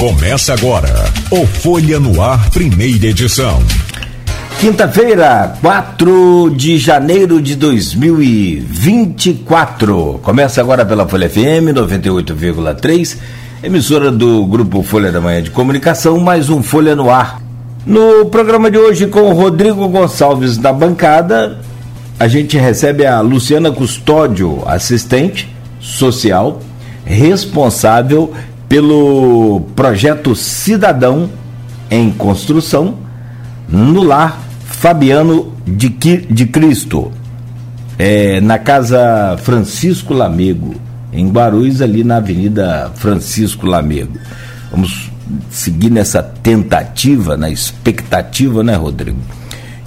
Começa agora o Folha no Ar, primeira edição. Quinta-feira, 4 de janeiro de 2024. Começa agora pela Folha FM 98,3, emissora do Grupo Folha da Manhã de Comunicação, mais um Folha no Ar. No programa de hoje, com o Rodrigo Gonçalves da bancada, a gente recebe a Luciana Custódio, assistente social responsável pelo projeto Cidadão em Construção no lar Fabiano de, de Cristo, é, na casa Francisco Lamego, em Guarulhos, ali na Avenida Francisco Lamego. Vamos seguir nessa tentativa, na expectativa, né, Rodrigo,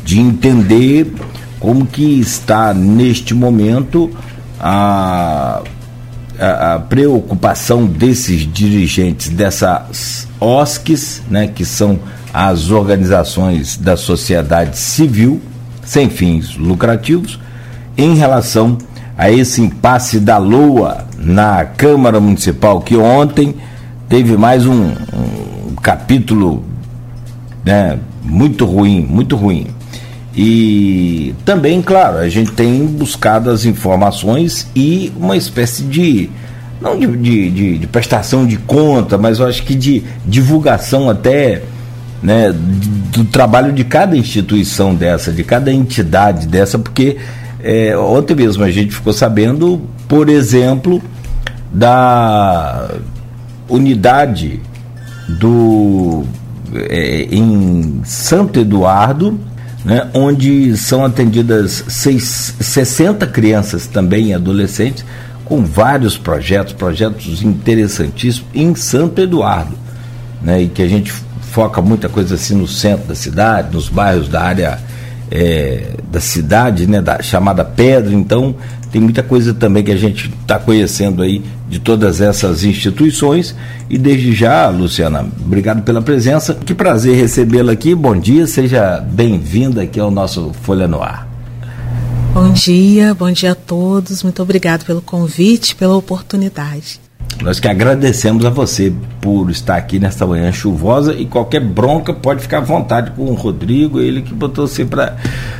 de entender como que está neste momento a a, a, preocupação desses dirigentes dessas OSCs, né, que são as organizações da sociedade civil sem fins lucrativos, em relação a esse impasse da LOA na Câmara Municipal, que ontem teve mais um, um capítulo né, muito ruim, muito ruim. E também, claro, a gente tem buscado as informações e uma espécie de. não de, de, de, de prestação de conta, mas eu acho que de divulgação até né, do trabalho de cada instituição dessa, de cada entidade dessa, porque é, ontem mesmo a gente ficou sabendo, por exemplo, da unidade do é, em Santo Eduardo né, onde são atendidas seis, 60 crianças também adolescentes, com vários projetos, projetos interessantíssimos em Santo Eduardo, né, e que a gente foca muita coisa assim no centro da cidade, nos bairros da área é, da cidade, né, da chamada Pedra, então tem muita coisa também que a gente está conhecendo aí de todas essas instituições. E desde já, Luciana, obrigado pela presença. Que prazer recebê-la aqui. Bom dia, seja bem-vinda aqui ao nosso Folha no Ar. Bom dia, bom dia a todos. Muito obrigado pelo convite, pela oportunidade. Nós que agradecemos a você por estar aqui nesta manhã chuvosa e qualquer bronca pode ficar à vontade com o Rodrigo, ele que botou você para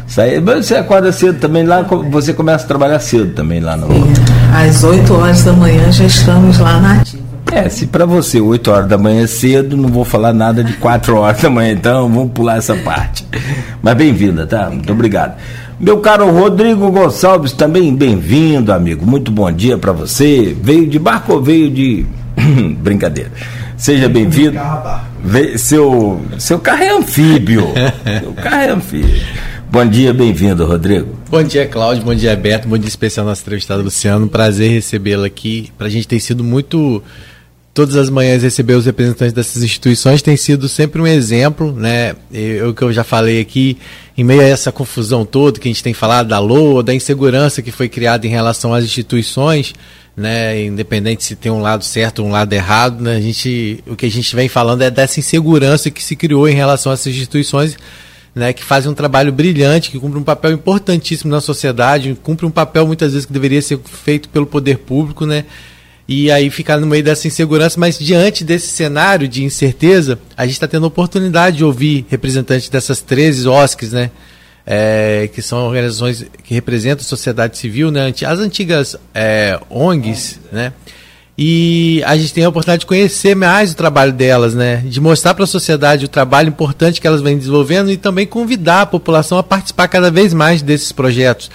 sair. Mas você acorda cedo também lá, você começa a trabalhar cedo também lá no. Sim. Às 8 horas da manhã já estamos lá na ativa. É, se para você 8 horas da manhã é cedo, não vou falar nada de 4 horas da manhã, então vamos pular essa parte. Mas bem-vinda, tá? Muito obrigado. Meu caro Rodrigo Gonçalves, também bem-vindo, amigo. Muito bom dia para você. Veio de barco ou veio de. Brincadeira. Seja bem-vindo. Seu, seu carro é anfíbio. seu carro é anfíbio. Bom dia, bem-vindo, Rodrigo. Bom dia, Cláudio. Bom dia, Beto. Bom dia especial nosso entrevistado Luciano. Prazer recebê-lo aqui. Para a gente tem sido muito todas as manhãs receber os representantes dessas instituições tem sido sempre um exemplo, né? O que eu já falei aqui, em meio a essa confusão toda que a gente tem falado da LOA, da insegurança que foi criada em relação às instituições, né? Independente se tem um lado certo ou um lado errado, né? A gente, o que a gente vem falando é dessa insegurança que se criou em relação a essas instituições. Né, que fazem um trabalho brilhante, que cumpre um papel importantíssimo na sociedade, cumpre um papel muitas vezes que deveria ser feito pelo poder público, né, e aí ficar no meio dessa insegurança, mas diante desse cenário de incerteza, a gente está tendo a oportunidade de ouvir representantes dessas 13 OSCs, né? É, que são organizações que representam a sociedade civil, né? as antigas é, ONGs, né? E a gente tem a oportunidade de conhecer mais o trabalho delas, né? De mostrar para a sociedade o trabalho importante que elas vêm desenvolvendo e também convidar a população a participar cada vez mais desses projetos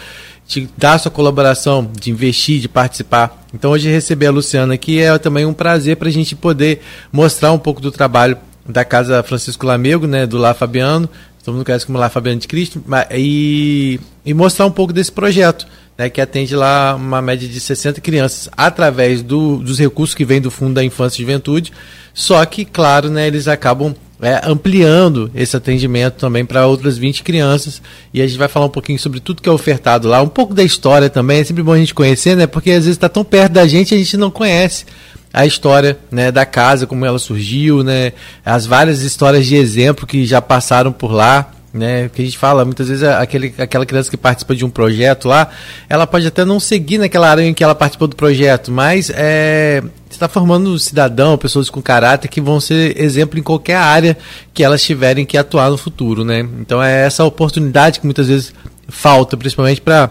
de dar sua colaboração, de investir, de participar. Então hoje receber a Luciana aqui é também um prazer para a gente poder mostrar um pouco do trabalho da Casa Francisco Lamego, né, do Lá Fabiano, todo mundo conhece como Lá Fabiano de Cristo, e, e mostrar um pouco desse projeto, né, que atende lá uma média de 60 crianças através do, dos recursos que vêm do Fundo da Infância e Juventude, só que, claro, né, eles acabam é, ampliando esse atendimento também para outras 20 crianças. E a gente vai falar um pouquinho sobre tudo que é ofertado lá, um pouco da história também. É sempre bom a gente conhecer, né? Porque às vezes está tão perto da gente a gente não conhece a história né, da casa, como ela surgiu, né? As várias histórias de exemplo que já passaram por lá. Né? Que a gente fala, muitas vezes aquele, aquela criança que participa de um projeto lá, ela pode até não seguir naquela área em que ela participou do projeto, mas é, está formando um cidadão, pessoas com caráter que vão ser exemplo em qualquer área que elas tiverem que atuar no futuro, né? Então é essa oportunidade que muitas vezes falta, principalmente para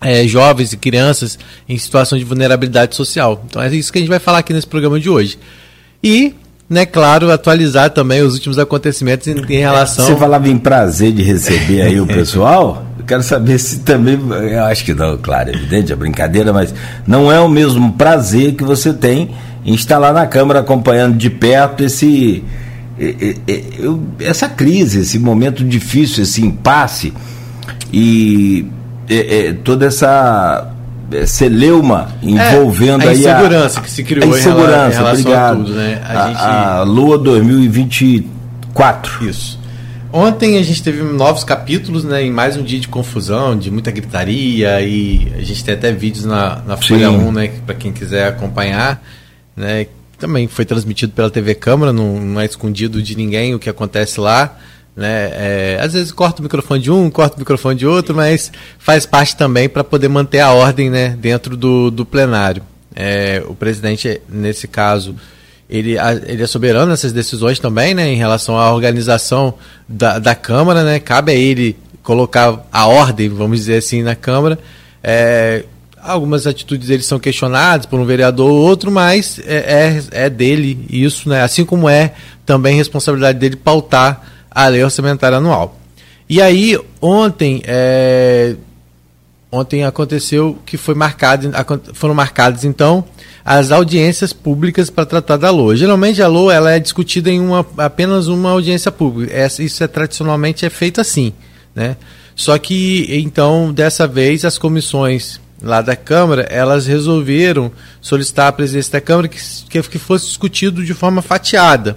é, jovens e crianças em situação de vulnerabilidade social. Então é isso que a gente vai falar aqui nesse programa de hoje. E né, claro, atualizar também os últimos acontecimentos em, em relação. Você falava em prazer de receber aí o pessoal. Eu quero saber se também. Eu acho que não, claro, é evidente, é brincadeira, mas não é o mesmo prazer que você tem em estar lá na Câmara acompanhando de perto esse. Essa crise, esse momento difícil, esse impasse e toda essa celeuma envolvendo é, a aí insegurança a, que se criou a insegurança, em relação obrigado. a tudo, né? A, a, gente... a Lua 2024. Isso. Ontem a gente teve novos capítulos, né? Em mais um dia de confusão, de muita gritaria e a gente tem até vídeos na, na Folha Sim. 1, né? Para quem quiser acompanhar, né? Também foi transmitido pela TV Câmara, não, não é escondido de ninguém o que acontece lá. Né? É, às vezes corta o microfone de um, corta o microfone de outro, mas faz parte também para poder manter a ordem né, dentro do, do plenário. É, o presidente, nesse caso, ele, ele é soberano nessas decisões também, né, em relação à organização da, da Câmara, né, cabe a ele colocar a ordem, vamos dizer assim, na Câmara. É, algumas atitudes dele são questionadas por um vereador ou outro, mas é, é, é dele isso, né, assim como é também responsabilidade dele pautar a lei orçamentária anual. E aí, ontem, é, ontem aconteceu que foi marcado, foram marcadas, então, as audiências públicas para tratar da LOA. Geralmente a LOA ela é discutida em uma, apenas uma audiência pública. isso é tradicionalmente é feito assim. Né? Só que, então, dessa vez, as comissões lá da Câmara, elas resolveram solicitar à presidência da Câmara que, que fosse discutido de forma fatiada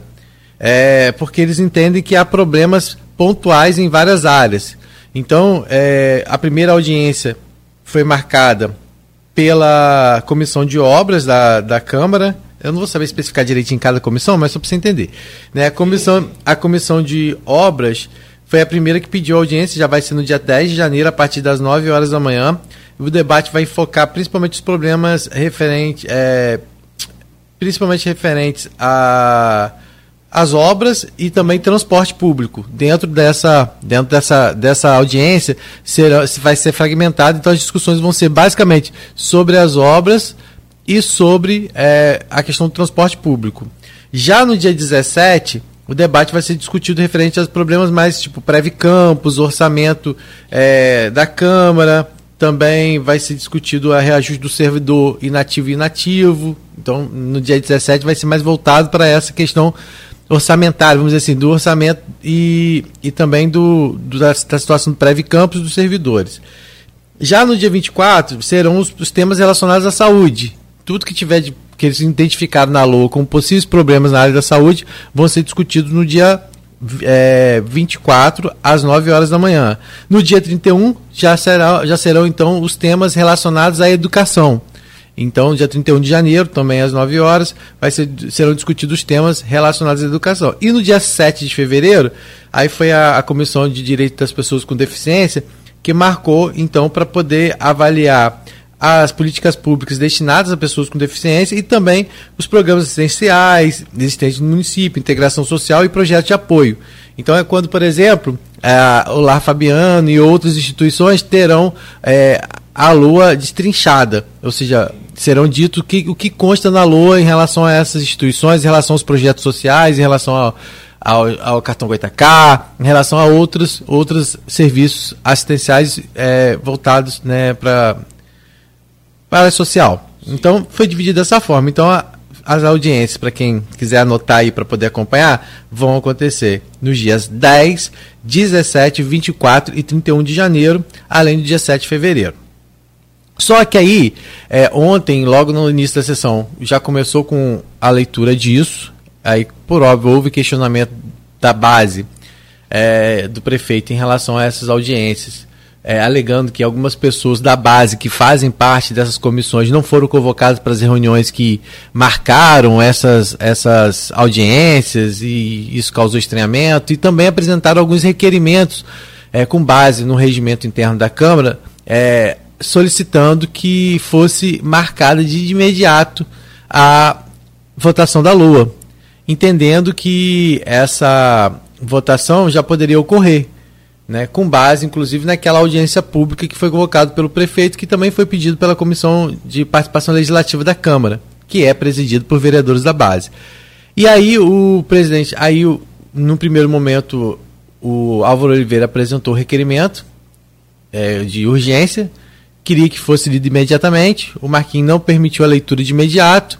é, porque eles entendem que há problemas pontuais em várias áreas. Então, é, a primeira audiência foi marcada pela comissão de obras da, da Câmara. Eu não vou saber especificar direito em cada comissão, mas só para você entender. Né? A, comissão, a comissão de obras foi a primeira que pediu audiência, já vai ser no dia 10 de janeiro, a partir das 9 horas da manhã. O debate vai focar principalmente os problemas referentes, é, principalmente referentes a as obras e também transporte público. Dentro dessa, dentro dessa, dessa audiência será, vai ser fragmentado, então as discussões vão ser basicamente sobre as obras e sobre é, a questão do transporte público. Já no dia 17, o debate vai ser discutido referente aos problemas mais tipo Preve Campos, orçamento é, da Câmara, também vai ser discutido a reajuste do servidor inativo e inativo. Então, no dia 17 vai ser mais voltado para essa questão orçamentário, vamos dizer assim, do orçamento e, e também do, do da, da, situação do Preve Campos dos servidores. Já no dia 24 serão os, os temas relacionados à saúde. Tudo que tiver de, que eles identificaram na LOA como possíveis problemas na área da saúde vão ser discutidos no dia é, 24 às 9 horas da manhã. No dia 31 já, será, já serão então os temas relacionados à educação. Então, dia 31 de janeiro, também às 9 horas, vai ser, serão discutidos temas relacionados à educação. E no dia 7 de fevereiro, aí foi a, a Comissão de Direito das Pessoas com Deficiência que marcou, então, para poder avaliar as políticas públicas destinadas a pessoas com deficiência e também os programas assistenciais existentes no município, integração social e projetos de apoio. Então é quando, por exemplo, é, o Lar Fabiano e outras instituições terão é, a lua destrinchada, ou seja, serão dito que, o que consta na lua em relação a essas instituições, em relação aos projetos sociais, em relação ao, ao, ao cartão Goitacá, em relação a outros, outros serviços assistenciais é, voltados né, para a área social. Então, foi dividido dessa forma. Então, a, as audiências, para quem quiser anotar aí para poder acompanhar, vão acontecer nos dias 10, 17, 24 e 31 de janeiro, além do dia 7 de fevereiro. Só que aí, é, ontem, logo no início da sessão, já começou com a leitura disso. Aí, por óbvio, houve questionamento da base é, do prefeito em relação a essas audiências. é, alegando que algumas pessoas da base que fazem parte dessas comissões não foram convocadas para as reuniões que marcaram essas, essas audiências e isso causou estranhamento, e também apresentaram alguns requerimentos é, com base no regimento interno da Câmara, é, solicitando que fosse marcada de imediato a votação da Lua, entendendo que essa votação já poderia ocorrer né, com base, inclusive, naquela audiência pública que foi convocado pelo prefeito, que também foi pedido pela Comissão de Participação Legislativa da Câmara, que é presidido por vereadores da base. E aí o presidente, aí no primeiro momento, o Álvaro Oliveira apresentou o requerimento é, de urgência, queria que fosse lido imediatamente, o Marquinhos não permitiu a leitura de imediato,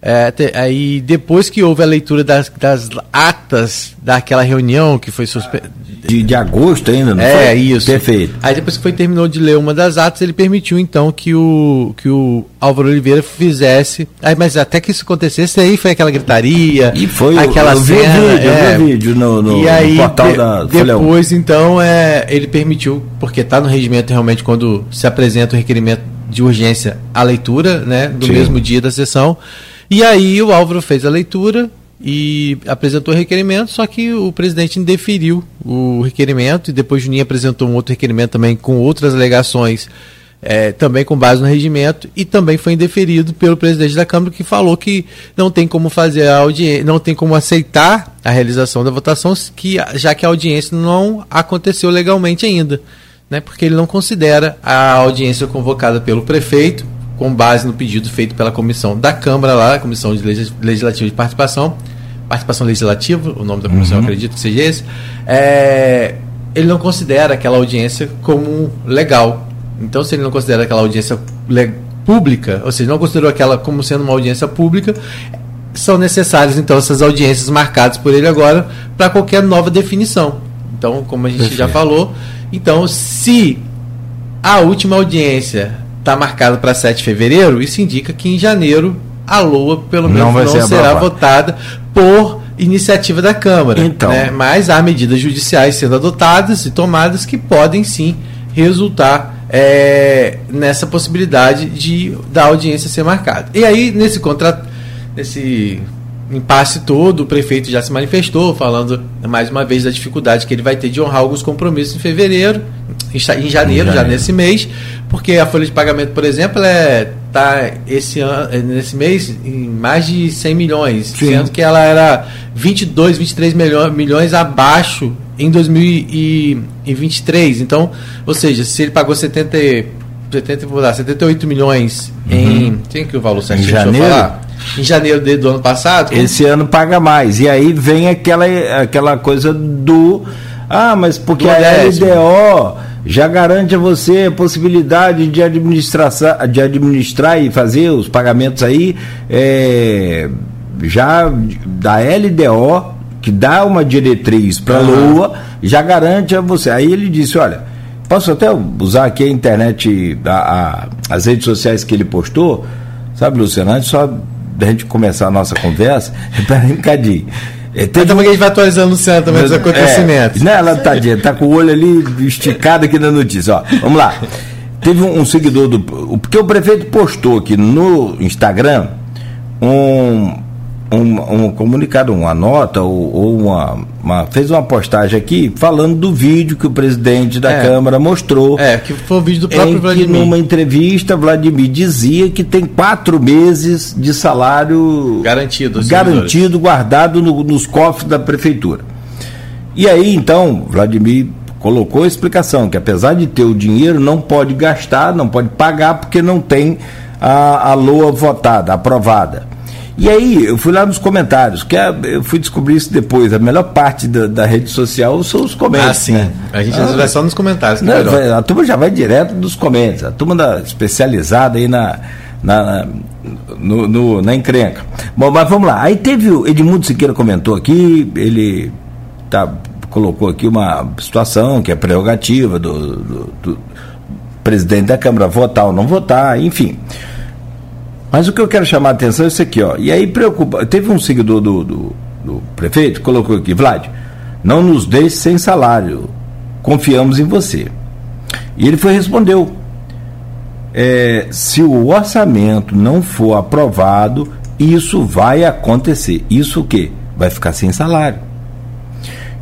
é, te, aí depois que houve a leitura das, das atas daquela reunião que foi suspendida. De, de agosto ainda, não é, foi? isso. Perfeito. Aí depois que foi terminou de ler uma das atas, ele permitiu então que o, que o Álvaro Oliveira fizesse. Aí, mas até que isso acontecesse, aí foi aquela gritaria. E foi aquela eu, cena. Vi vídeo, é, eu vi vídeo no, no, e aí, no portal de, da Depois, então, é, ele permitiu, porque está no regimento realmente quando se apresenta o requerimento de urgência a leitura, né, do Sim. mesmo dia da sessão. E aí o Álvaro fez a leitura e apresentou o requerimento, só que o presidente indeferiu o requerimento e depois Juninho apresentou um outro requerimento também com outras alegações, é, também com base no regimento, e também foi indeferido pelo presidente da Câmara, que falou que não tem como fazer a audiência, não tem como aceitar a realização da votação, que, já que a audiência não aconteceu legalmente ainda. Né, porque ele não considera a audiência convocada pelo prefeito com base no pedido feito pela comissão da Câmara lá, a Comissão de Legislativa de Participação, Participação Legislativa, o nome da comissão uhum. acredito que seja esse, é, ele não considera aquela audiência como legal. Então, se ele não considera aquela audiência pública, ou seja, não considerou aquela como sendo uma audiência pública, são necessárias então essas audiências marcadas por ele agora para qualquer nova definição. Então, como a gente Perfeito. já falou, então se a última audiência está marcado para 7 de fevereiro, isso indica que em janeiro a LOA, pelo menos, não, não será votada por iniciativa da Câmara. Então. Né? Mas há medidas judiciais sendo adotadas e tomadas que podem sim resultar é, nessa possibilidade de da audiência ser marcada. E aí, nesse contrato, nesse impasse todo, o prefeito já se manifestou, falando mais uma vez da dificuldade que ele vai ter de honrar alguns compromissos em fevereiro, em janeiro, em janeiro. já nesse mês, porque a folha de pagamento, por exemplo, é tá esse ano, nesse mês em mais de 100 milhões, Sim. sendo que ela era 22, 23 milhões, milhões abaixo em 2023. Então, ou seja, se ele pagou 70 70, vou dar 78 milhões uhum. em. Tem que o valor certo? Em janeiro? Em janeiro de, do ano passado? Esse ano paga mais. E aí vem aquela, aquela coisa do. Ah, mas porque do a LDO já garante a você a possibilidade de administrar, de administrar e fazer os pagamentos aí é, já da LDO, que dá uma diretriz para a uhum. LOA, já garante a você. Aí ele disse, olha, posso até usar aqui a internet, a, a, as redes sociais que ele postou, sabe, Luciano, antes só da gente começar a nossa conversa, espera aí um bocadinho. É, teve... Então, a gente vai atualizando o Luciano também dos acontecimentos. É, não, ela tadinha, tá com o olho ali esticado aqui na notícia. Ó, vamos lá. Teve um, um seguidor do. Porque o prefeito postou aqui no Instagram um, um, um comunicado, uma nota ou, ou uma, uma, fez uma postagem aqui falando do vídeo que o presidente da é. Câmara mostrou. É, que foi o vídeo do próprio em Vladimir. Que numa entrevista, Vladimir dizia que tem quatro meses de salário garantido, garantido guardado no, nos cofres da prefeitura. E aí, então, Vladimir colocou a explicação que apesar de ter o dinheiro, não pode gastar, não pode pagar, porque não tem a, a LOA votada, aprovada. E aí, eu fui lá nos comentários, que é, eu fui descobrir isso depois. A melhor parte da, da rede social são os comentários. Ah, sim. Né? A gente ah, vai só nos comentários. Não, vai, a turma já vai direto dos comentários. A turma da, especializada aí na, na, na, no, no, na encrenca. Bom, mas vamos lá. Aí teve o Edmundo Siqueira comentou aqui, ele tá, colocou aqui uma situação que é prerrogativa do, do, do presidente da Câmara votar ou não votar, enfim. Mas o que eu quero chamar a atenção é isso aqui, ó. E aí preocupa. Teve um seguidor do, do, do prefeito colocou aqui, Vlad, não nos deixe sem salário. Confiamos em você. E ele foi respondeu. É, se o orçamento não for aprovado, isso vai acontecer. Isso o quê? Vai ficar sem salário.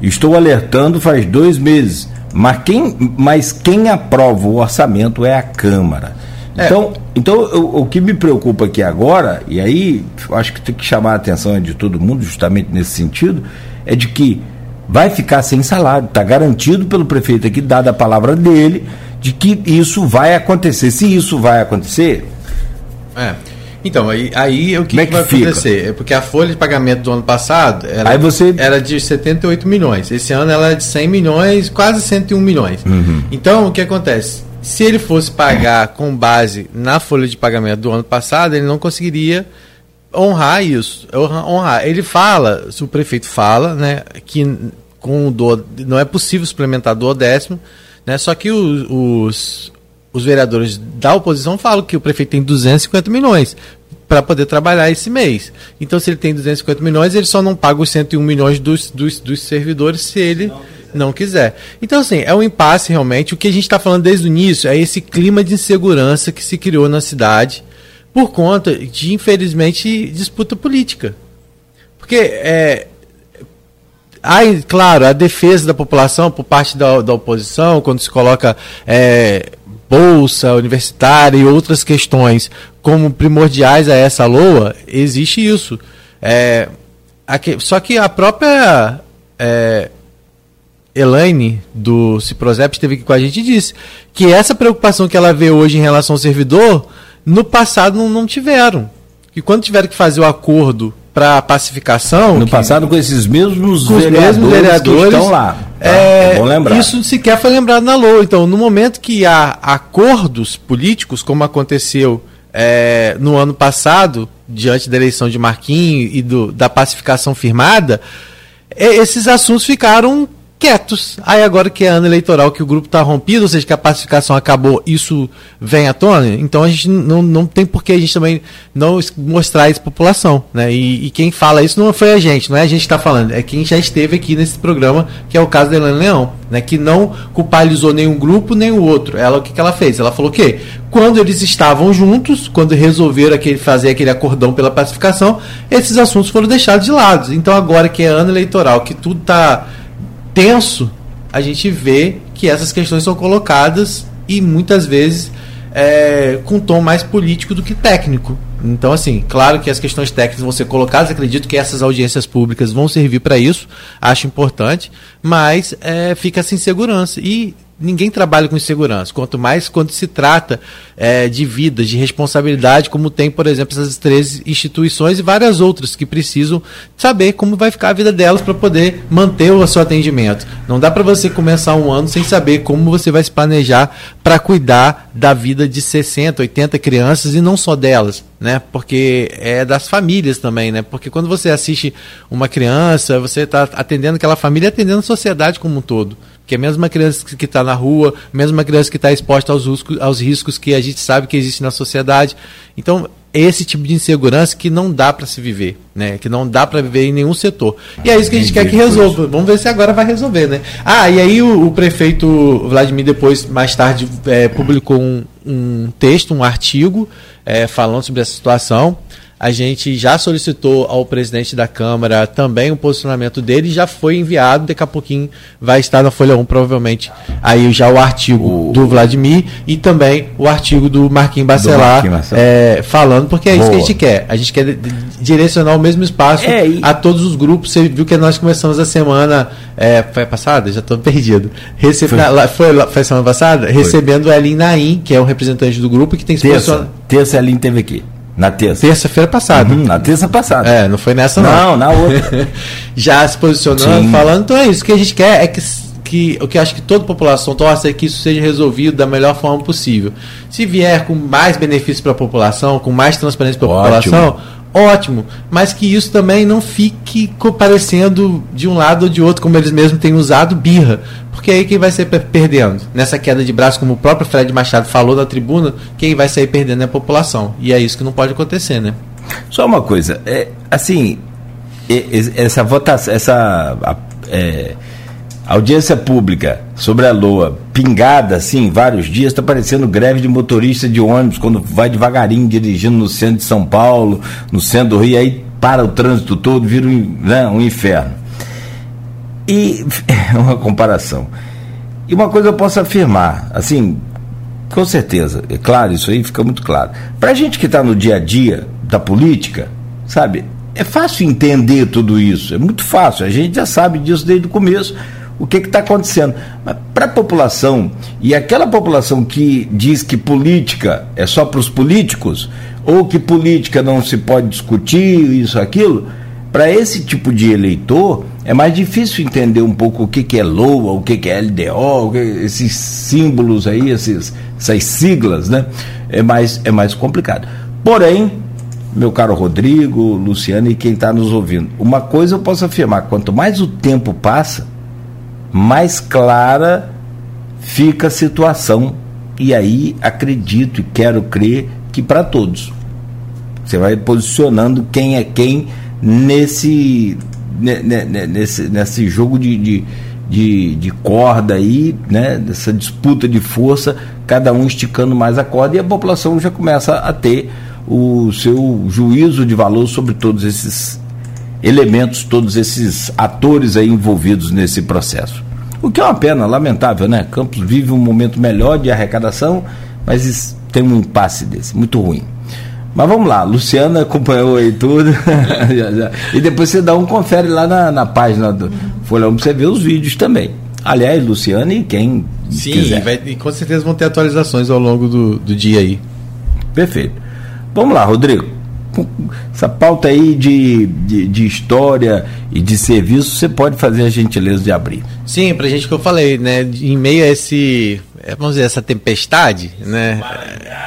Estou alertando faz dois meses, mas quem, mas quem aprova o orçamento é a Câmara. É. Então, então o, o, que me preocupa aqui agora, e aí acho que tem que chamar a atenção de todo mundo, justamente nesse sentido, é de que vai ficar sem salário. Está garantido pelo prefeito aqui, dada a palavra dele, de que isso vai acontecer. Se isso vai acontecer. É. Então, aí, aí o que, é que, que vai fica? acontecer? É porque a folha de pagamento do ano passado era, você... era de 78 milhões. Esse ano ela é de 100 milhões, quase 101 milhões. Uhum. Então, o que acontece? Se ele fosse pagar com base na folha de pagamento do ano passado, ele não conseguiria honrar isso. Honrar. Ele fala, se o prefeito fala, né, que com o do, não é possível suplementar do décimo, né, só que os, os, vereadores da oposição falam que o prefeito tem 250 milhões para poder trabalhar esse mês. Então, se ele tem 250 milhões, ele só não paga os 101 milhões dos, dos, dos servidores se ele não quiser. Então, assim, é um impasse realmente. O que a gente está falando desde o início é esse clima de insegurança que se criou na cidade por conta de, infelizmente, disputa política. Porque, é, há, claro, a defesa da população por parte da, da oposição, quando se coloca é, bolsa universitária e outras questões como primordiais a essa LOA, existe isso. É, aqui, só que a própria é, Elaine, do Ciprozep, esteve aqui com a gente e disse que essa preocupação que ela vê hoje em relação ao servidor, no passado não, não tiveram. E quando tiveram que fazer o acordo para pacificação. No passado, com esses mesmos com vereadores, mesmos vereadores que estão lá. Tá? É, é. Isso sequer foi lembrado na LOA. Então, no momento que há acordos políticos, como aconteceu é, no ano passado, diante da eleição de Marquinhos e do, da pacificação firmada, é, esses assuntos ficaram quietos. Aí agora que é ano eleitoral, que o grupo está rompido, ou seja, que a pacificação acabou, isso vem à tona, então a gente não, não tem por que a gente também não mostrar isso à população. Né? E, e quem fala isso não foi a gente, não é a gente que está falando, é quem já esteve aqui nesse programa, que é o caso da Helena Leão, né? que não culpabilizou nenhum grupo nem o outro. Ela o que, que ela fez? Ela falou que quando eles estavam juntos, quando resolveram aquele, fazer aquele acordão pela pacificação, esses assuntos foram deixados de lado. Então agora que é ano eleitoral, que tudo está tenso, a gente vê que essas questões são colocadas e muitas vezes é, com tom mais político do que técnico. Então, assim, claro que as questões técnicas vão ser colocadas, acredito que essas audiências públicas vão servir para isso, acho importante, mas é, fica essa insegurança. E ninguém trabalha com insegurança. Quanto mais quando se trata é, de vidas, de responsabilidade, como tem, por exemplo, essas três instituições e várias outras que precisam saber como vai ficar a vida delas para poder manter o seu atendimento. Não dá para você começar um ano sem saber como você vai se planejar para cuidar da vida de 60, 80 crianças e não só delas, né? Porque é das famílias também, né? Porque quando você assiste uma criança, você está atendendo aquela família, atendendo a sociedade como um todo que é mesmo uma criança que está na rua, mesmo uma criança que está exposta aos riscos, aos riscos que a gente sabe que existe na sociedade. Então, é esse tipo de insegurança que não dá para se viver, né? Que não dá para viver em nenhum setor. E é isso que a gente quer que resolva. Vamos ver se agora vai resolver, né? Ah, e aí o, o prefeito Vladimir depois, mais tarde, é, publicou um, um, texto, um artigo é, falando sobre essa situação. A gente já solicitou ao presidente da Câmara também o posicionamento dele, já foi enviado, daqui a pouquinho vai estar na Folha 1, provavelmente, aí já o artigo o... do Vladimir e também o artigo do Marquinhos Bacelar, é, falando, porque é Boa. isso que a gente quer. A gente quer direcionar o mesmo espaço é, e... a todos os grupos. Você viu que nós começamos a semana. É, foi passada? Já estou perdido. Recebe, foi. Na, foi, foi semana passada? Foi. Recebendo o Elin Naim, que é um representante do grupo, que tem se posicionado. Terça Elin teve aqui. Na terça. Terça-feira passada. Uhum, na terça passada. É, não foi nessa não. Não, na outra. Já se posicionando, Sim. falando. Então é isso. O que a gente quer é que, que o que acho que toda a população torce é que isso seja resolvido da melhor forma possível. Se vier com mais benefícios para a população, com mais transparência para a população, ótimo, mas que isso também não fique parecendo de um lado ou de outro, como eles mesmos têm usado, birra. Porque aí quem vai sair perdendo? Nessa queda de braço, como o próprio Fred Machado falou na tribuna, quem vai sair perdendo é a população. E é isso que não pode acontecer, né? Só uma coisa, é, assim, essa votação, essa. É, audiência pública sobre a LOA, pingada assim, vários dias, está parecendo greve de motorista de ônibus quando vai devagarinho dirigindo no centro de São Paulo, no centro do Rio, aí para o trânsito todo, vira um, né, um inferno. E é uma comparação. E uma coisa eu posso afirmar, assim, com certeza, é claro, isso aí fica muito claro. Para a gente que está no dia a dia da política, sabe, é fácil entender tudo isso, é muito fácil, a gente já sabe disso desde o começo, o que está acontecendo. Mas para a população, e aquela população que diz que política é só para os políticos, ou que política não se pode discutir, isso, aquilo, para esse tipo de eleitor, é mais difícil entender um pouco o que, que é LOA, o que, que é LDO, esses símbolos aí, esses, essas siglas, né? É mais, é mais complicado. Porém, meu caro Rodrigo, Luciano e quem está nos ouvindo, uma coisa eu posso afirmar: quanto mais o tempo passa, mais clara fica a situação. E aí acredito e quero crer que para todos. Você vai posicionando quem é quem nesse, nesse, nesse jogo de, de, de, de corda aí, né? Nessa disputa de força, cada um esticando mais a corda e a população já começa a ter o seu juízo de valor sobre todos esses elementos, todos esses atores aí envolvidos nesse processo. O que é uma pena, lamentável, né? Campos vive um momento melhor de arrecadação, mas tem um impasse desse, muito ruim. Mas vamos lá, Luciana acompanhou aí tudo. e depois você dá um confere lá na, na página do Folha 1 para você ver os vídeos também. Aliás, Luciana e quem Sim, quiser. Vai, e com certeza vão ter atualizações ao longo do, do dia aí. Perfeito. Vamos lá, Rodrigo essa pauta aí de, de, de, história e de serviço, você pode fazer a gentileza de abrir. Sim, para a gente que eu falei, né? Em meio a esse, é, vamos dizer, essa tempestade, né?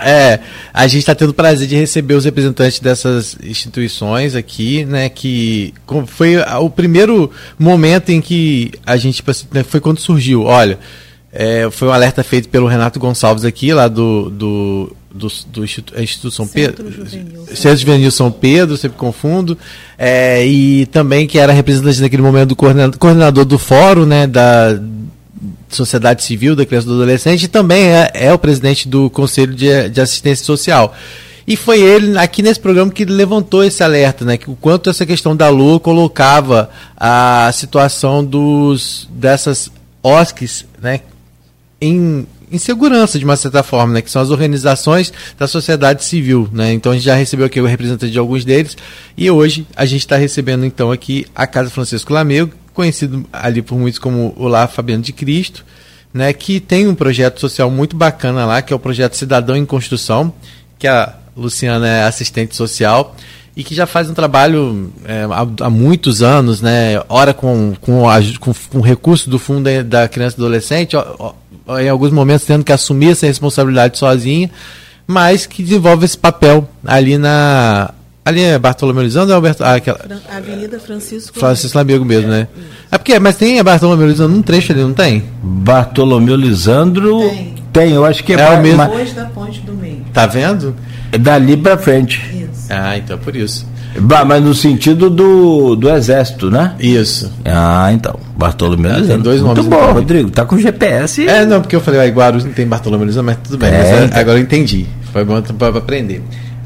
É, a gente está tendo o prazer de receber os representantes dessas instituições aqui, né? Que foi o primeiro momento em que a gente, tipo assim, né, foi quando surgiu, olha. É, foi um alerta feito pelo Renato Gonçalves aqui, lá do, do do, do Instituto, Instituto São Centro Pedro. Juvenil. Centro Juvenil São Pedro, sempre confundo. É, e também que era representante naquele momento do coordenador, coordenador do fórum, né, da Sociedade Civil da Criança e do Adolescente, e também é, é o presidente do Conselho de, de, Assistência Social. E foi ele, aqui nesse programa, que levantou esse alerta, né? Que o quanto essa questão da lua colocava a situação dos, dessas OSCs, né? Em, insegurança de uma certa forma, né, que são as organizações da sociedade civil, né? Então a gente já recebeu aqui o representante de alguns deles e hoje a gente está recebendo então aqui a Casa Francisco Lamego, conhecido ali por muitos como o Lar Fabiano de Cristo, né, que tem um projeto social muito bacana lá, que é o projeto Cidadão em Construção, que a Luciana é assistente social e que já faz um trabalho é, há, há, muitos anos, né? Ora com, com, com, com recurso do Fundo da Criança e Adolescente, em alguns momentos tendo que assumir essa responsabilidade sozinha, mas que desenvolve esse papel ali na. Ali é Bartolomeu Lisandro ou é Alberto? Ah, aquela... Avenida Francisco. Francisco Lamego mesmo, né? É porque, mas tem a Bartolomeu Lisandro num trecho ali, não tem? Bartolomeu Lisandro. Tem, tem eu acho que é, é o mesmo. Depois da ponte do meio. Tá vendo? É dali pra frente. Isso. Ah, então é por isso. Mas no sentido do, do exército, né? Isso. Ah, então. Bartolomeu ah, Tem dois nomes. Muito bom, Rodrigo. Tá com GPS. É, não, porque eu falei, ah, Guarulhos não tem Bartolomeu mas tudo bem. É, mas então. agora eu entendi. Foi bom para aprender.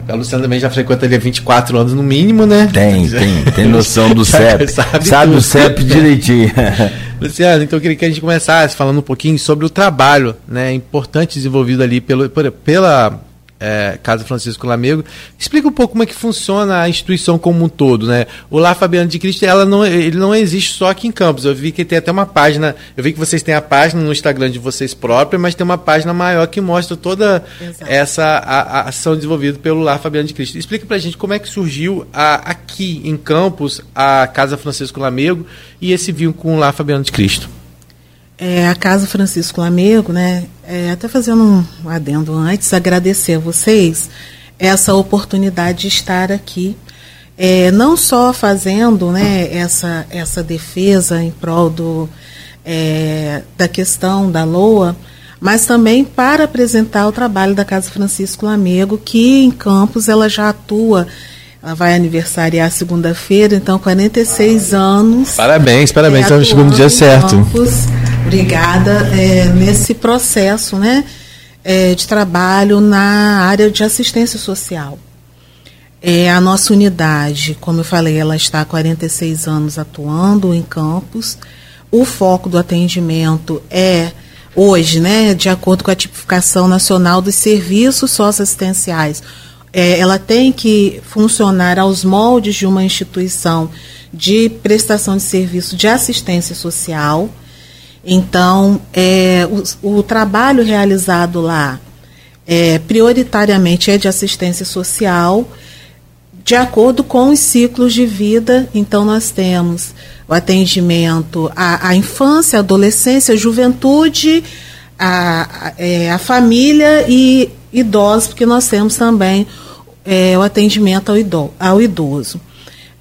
A Luciana também já frequenta ali há 24 anos no mínimo, né? Tem, tem. Tem noção do CEP. sabe, sabe o CEP direitinho. Luciana, então eu queria que a gente começasse falando um pouquinho sobre o trabalho né, importante desenvolvido ali pelo, pela é, Casa Francisco Lamego. Explica um pouco como é que funciona a instituição como um todo, né? O Lar Fabiano de Cristo, ela não, ele não existe só aqui em Campos. Eu vi que tem até uma página, eu vi que vocês têm a página no Instagram de vocês próprios, mas tem uma página maior que mostra toda Exato. essa a, a ação desenvolvida pelo Lar Fabiano de Cristo. Explica pra gente como é que surgiu a, aqui em Campos a Casa Francisco Lamego e esse vinho com o Lar Fabiano de Cristo. É, a Casa Francisco Lamego, né, é, até fazendo um adendo antes, agradecer a vocês essa oportunidade de estar aqui, é, não só fazendo né, essa, essa defesa em prol do, é, da questão da LOA, mas também para apresentar o trabalho da Casa Francisco Lamego, que em Campos ela já atua Ela vai aniversariar segunda-feira, então 46 anos. Parabéns, parabéns, é, chegando no dia certo. Campos, obrigada. É, nesse processo né, é, de trabalho na área de assistência social. É, a nossa unidade, como eu falei, ela está há 46 anos atuando em campos. O foco do atendimento é hoje, né, de acordo com a tipificação nacional dos serviços socioassistenciais, é, ela tem que funcionar aos moldes de uma instituição de prestação de serviço de assistência social. Então, é, o, o, trabalho realizado lá é, prioritariamente é de assistência social, de acordo com os ciclos de vida. Então, nós temos o atendimento à, à infância, adolescência, juventude, a, é, a família e idosos, porque nós temos também é, o atendimento ao idoso. Ao idoso.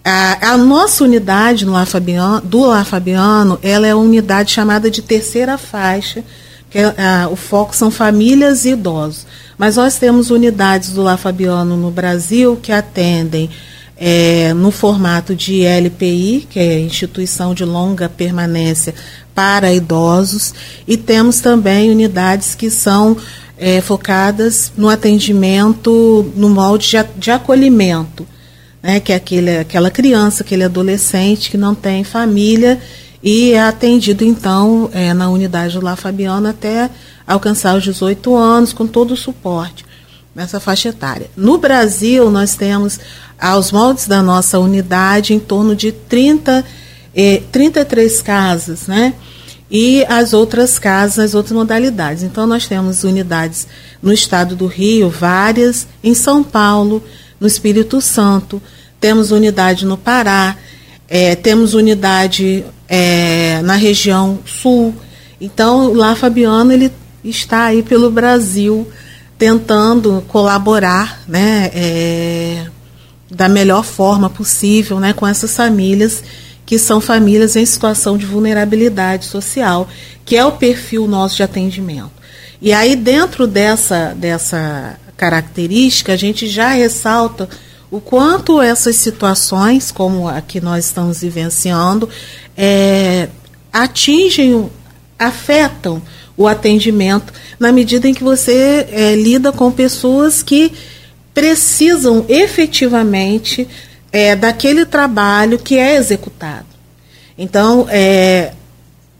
A, a, nossa unidade no Lar Fabiano, do Lar Fabiano, ela é uma unidade chamada de terceira faixa, que é, a, o foco são famílias e idosos. Mas nós temos unidades do Lar Fabiano no Brasil que atendem é, no formato de LPI, que é Instituição de Longa Permanência para Idosos, e temos também unidades que são é, focadas no atendimento no molde de, de acolhimento, né, que é aquele, aquela criança, aquele adolescente que não tem família e é atendido então é, na unidade lá Fabiana até alcançar os 18 anos com todo o suporte nessa faixa etária. No Brasil, nós temos, aos moldes da nossa unidade, em torno de 30, eh, 33 casas, né? e as outras casas, as outras modalidades. Então, nós temos unidades no estado do Rio, várias, em São Paulo, no Espírito Santo, temos unidade no Pará, é, temos unidade é, na região sul. Então, lá Fabiano ele está aí pelo Brasil tentando colaborar né, é, da melhor forma possível né, com essas famílias que são famílias em situação de vulnerabilidade social, que é o perfil nosso de atendimento. E aí, dentro dessa, dessa característica, a gente já ressalta o quanto essas situações, como a que nós estamos vivenciando, é, atingem, afetam o atendimento, na medida em que você é, lida com pessoas que precisam efetivamente é, daquele trabalho que é executado. Então, é,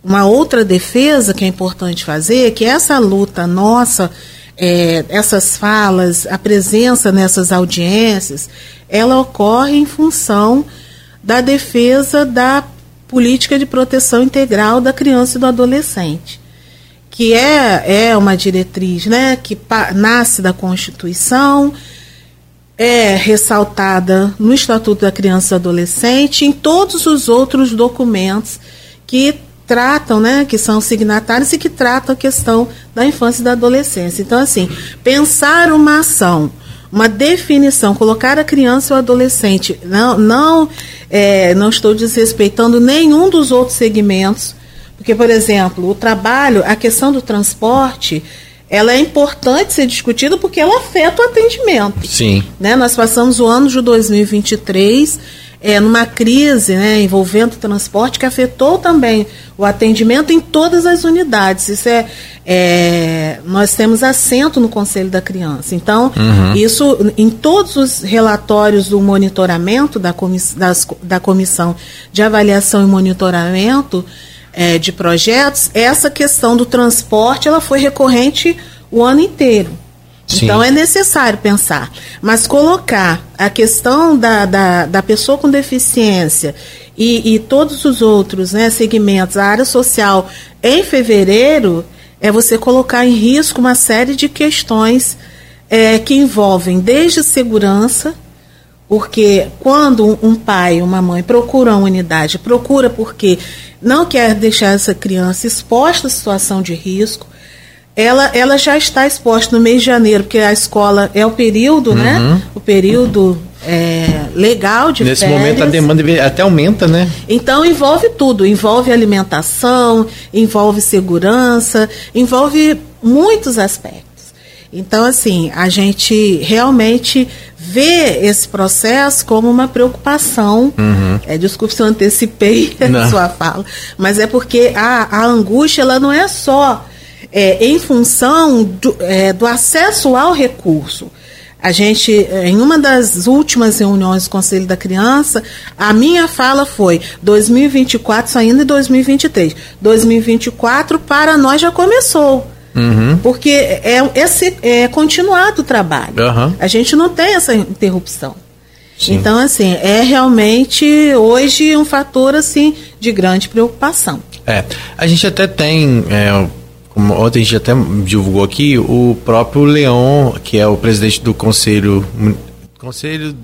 uma outra defesa que é importante fazer é que essa luta nossa, é, essas falas, a presença nessas audiências, ela ocorre em função da defesa da política de proteção integral da criança e do adolescente, que é, é uma diretriz né, que nasce da Constituição, é ressaltada no Estatuto da Criança e Adolescente, em todos os outros documentos que tratam, né, que são signatários e que tratam a questão da infância e da adolescência. Então, assim, pensar uma ação, uma definição, colocar a criança ou adolescente, não, não, é, não estou desrespeitando nenhum dos outros segmentos, porque, por exemplo, o trabalho, a questão do transporte, ela é importante ser discutida porque ela afeta o atendimento. Sim. Né? Nós passamos o ano de 2023 é, numa crise né, envolvendo o transporte que afetou também o atendimento em todas as unidades. Isso é, é nós temos assento no Conselho da Criança. Então, uhum. isso em todos os relatórios do monitoramento da, comiss, das, da Comissão de Avaliação e Monitoramento, é, de projetos, essa questão do transporte ela foi recorrente o ano inteiro. Sim. Então é necessário pensar. Mas colocar a questão da, da, da pessoa com deficiência e, e todos os outros né, segmentos, a área social, em fevereiro, é você colocar em risco uma série de questões é, que envolvem desde segurança, porque quando um pai, uma mãe procura uma unidade, procura porque não quer deixar essa criança exposta à situação de risco, ela, ela já está exposta no mês de janeiro, porque a escola é o período, né? uhum. né? O período é, legal de Nesse férias. momento a demanda até aumenta, né? Então envolve tudo, envolve alimentação, envolve segurança, envolve muitos aspectos. Então, assim, a gente realmente vê esse processo como uma preocupação. Uhum. É, desculpe se eu antecipei a sua fala, mas é porque a, a angústia ela não é só é, em função do, é, do acesso ao recurso. A gente, em uma das últimas reuniões do Conselho da Criança, a minha fala foi 2024 saindo em 2023. 2024 para nós já começou. Uhum. Porque é, esse, é continuado o trabalho. Uhum. A gente não tem essa interrupção. Sim. Então, assim, é realmente hoje um fator assim de grande preocupação. É, a gente até tem, é, como ontem a gente até divulgou aqui, o próprio Leon, que é o presidente do Conselho. Conselho.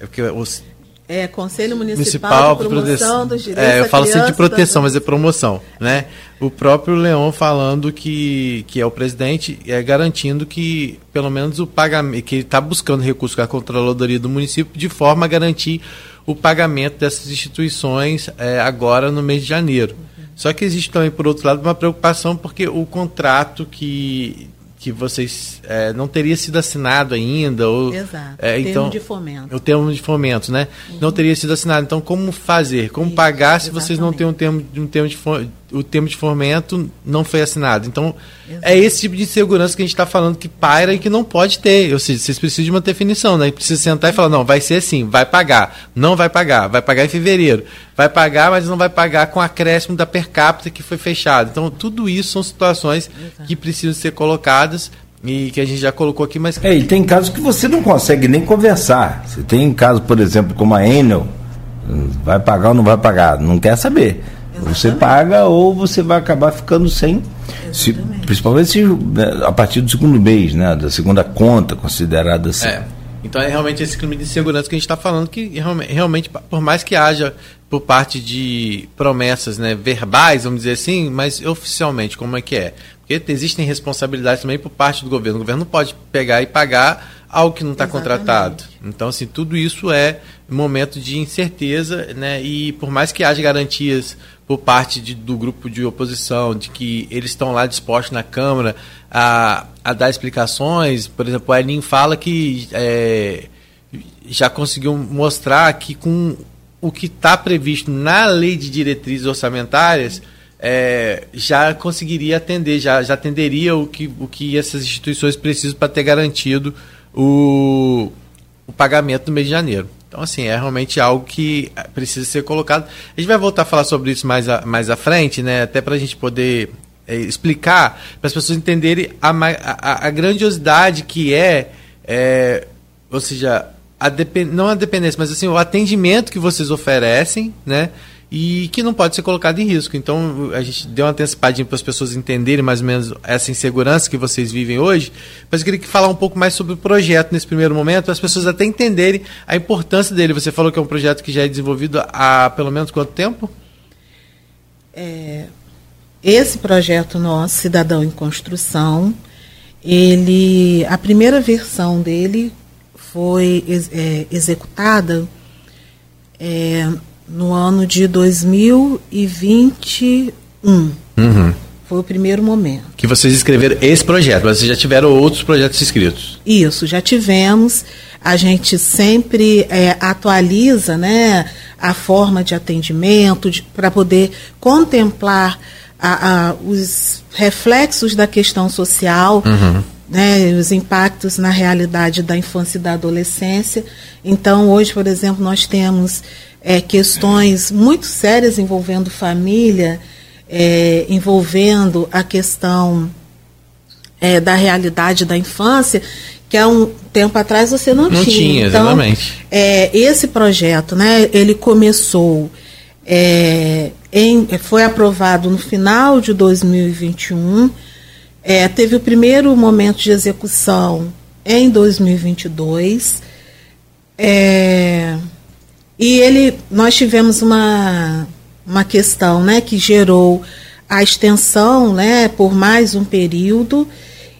É porque os, é, Conselho Municipal, Municipal de Promoção dos Direitos é, Eu falo sempre de proteção, mas é promoção, né? O próprio Leon falando que, que é o presidente, é garantindo que pelo menos o pagamento, que ele está buscando recursos com a controladoria do município de forma a garantir o pagamento dessas instituições é, agora no mês de janeiro. Só que existe também, por outro lado, uma preocupação porque o contrato que que vocês é, não teria sido assinado ainda ou Exato. É, então termo de fomento o termo de fomento né uhum. não teria sido assinado então como fazer como Isso, pagar se exatamente. vocês não têm um termo um termo de o termo de fomento não foi assinado. Então, Exato. é esse tipo de segurança que a gente está falando que paira e que não pode ter. Ou seja, vocês precisam de uma definição, né? Precisa sentar e falar, não, vai ser assim, vai pagar, não vai pagar, vai pagar em fevereiro, vai pagar, mas não vai pagar com acréscimo da per capita que foi fechado. Então, tudo isso são situações Exato. que precisam ser colocadas e que a gente já colocou aqui, mas... É, e tem casos que você não consegue nem conversar. Você tem casos, por exemplo, como a Enel, vai pagar ou não vai pagar, não quer saber. Você paga ou você vai acabar ficando sem, se, principalmente se, né, a partir do segundo mês, né, da segunda conta considerada assim. É. Então é realmente esse clima de segurança que a gente está falando que realmente, por mais que haja por parte de promessas né, verbais, vamos dizer assim, mas oficialmente, como é que é? Porque existem responsabilidades também por parte do governo. O governo não pode pegar e pagar algo que não está contratado. Então, assim, tudo isso é momento de incerteza, né? E por mais que haja garantias por parte de, do grupo de oposição, de que eles estão lá dispostos na Câmara a, a dar explicações. Por exemplo, a Elin fala que é, já conseguiu mostrar que com o que está previsto na lei de diretrizes orçamentárias, é, já conseguiria atender, já, já atenderia o que, o que essas instituições precisam para ter garantido o, o pagamento no mês de janeiro. Então, assim, é realmente algo que precisa ser colocado. A gente vai voltar a falar sobre isso mais, a, mais à frente, né? Até para a gente poder é, explicar, para as pessoas entenderem a, a, a, grandiosidade que é, é ou seja, a depend, não a dependência, mas assim, o atendimento que vocês oferecem, né? E que não pode ser colocado em risco. Então, a gente deu uma antecipadinha para as pessoas entenderem mais ou menos essa insegurança que vocês vivem hoje, mas eu queria falar um pouco mais sobre o projeto nesse primeiro momento, para as pessoas até entenderem a importância dele. Você falou que é um projeto que já é desenvolvido há pelo menos quanto tempo? É, esse projeto nosso, Cidadão em Construção, ele, a primeira versão dele foi é, executada é, no ano de 2021. Uhum. Foi o primeiro momento. Que vocês escreveram esse projeto, mas vocês já tiveram outros projetos escritos? Isso, já tivemos. A gente sempre é, atualiza né, a forma de atendimento para poder contemplar a, a, os reflexos da questão social. Uhum. Né, os impactos na realidade da infância e da adolescência. Então, hoje, por exemplo, nós temos é, questões muito sérias envolvendo família, é, envolvendo a questão é, da realidade da infância, que há um tempo atrás você não, não tinha. tinha então, exatamente. É, esse projeto, né, ele começou, é, em, foi aprovado no final de 2021, é, teve o primeiro momento de execução em 2022. É, e ele, nós tivemos uma, uma questão né, que gerou a extensão né, por mais um período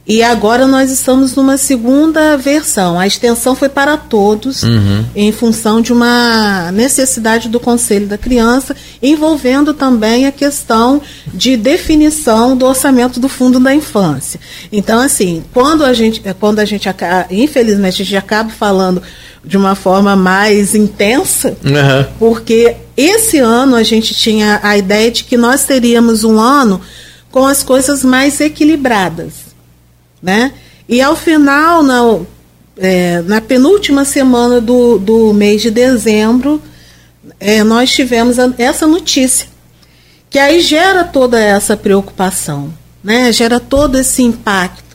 E agora nós estamos numa segunda versão. A extensão foi para todos, uhum. em função de uma necessidade do Conselho da Criança, envolvendo também a questão de definição do orçamento do Fundo da Infância. Então, assim, quando a gente, quando a gente infelizmente, a gente acaba falando de uma forma mais intensa, uhum. porque esse ano a gente tinha a ideia de que nós teríamos um ano com as coisas mais equilibradas né? E ao final, na, é, na penúltima semana do, do mês de dezembro, é, nós tivemos a, essa notícia, que aí gera toda essa preocupação, né? gera todo esse impacto.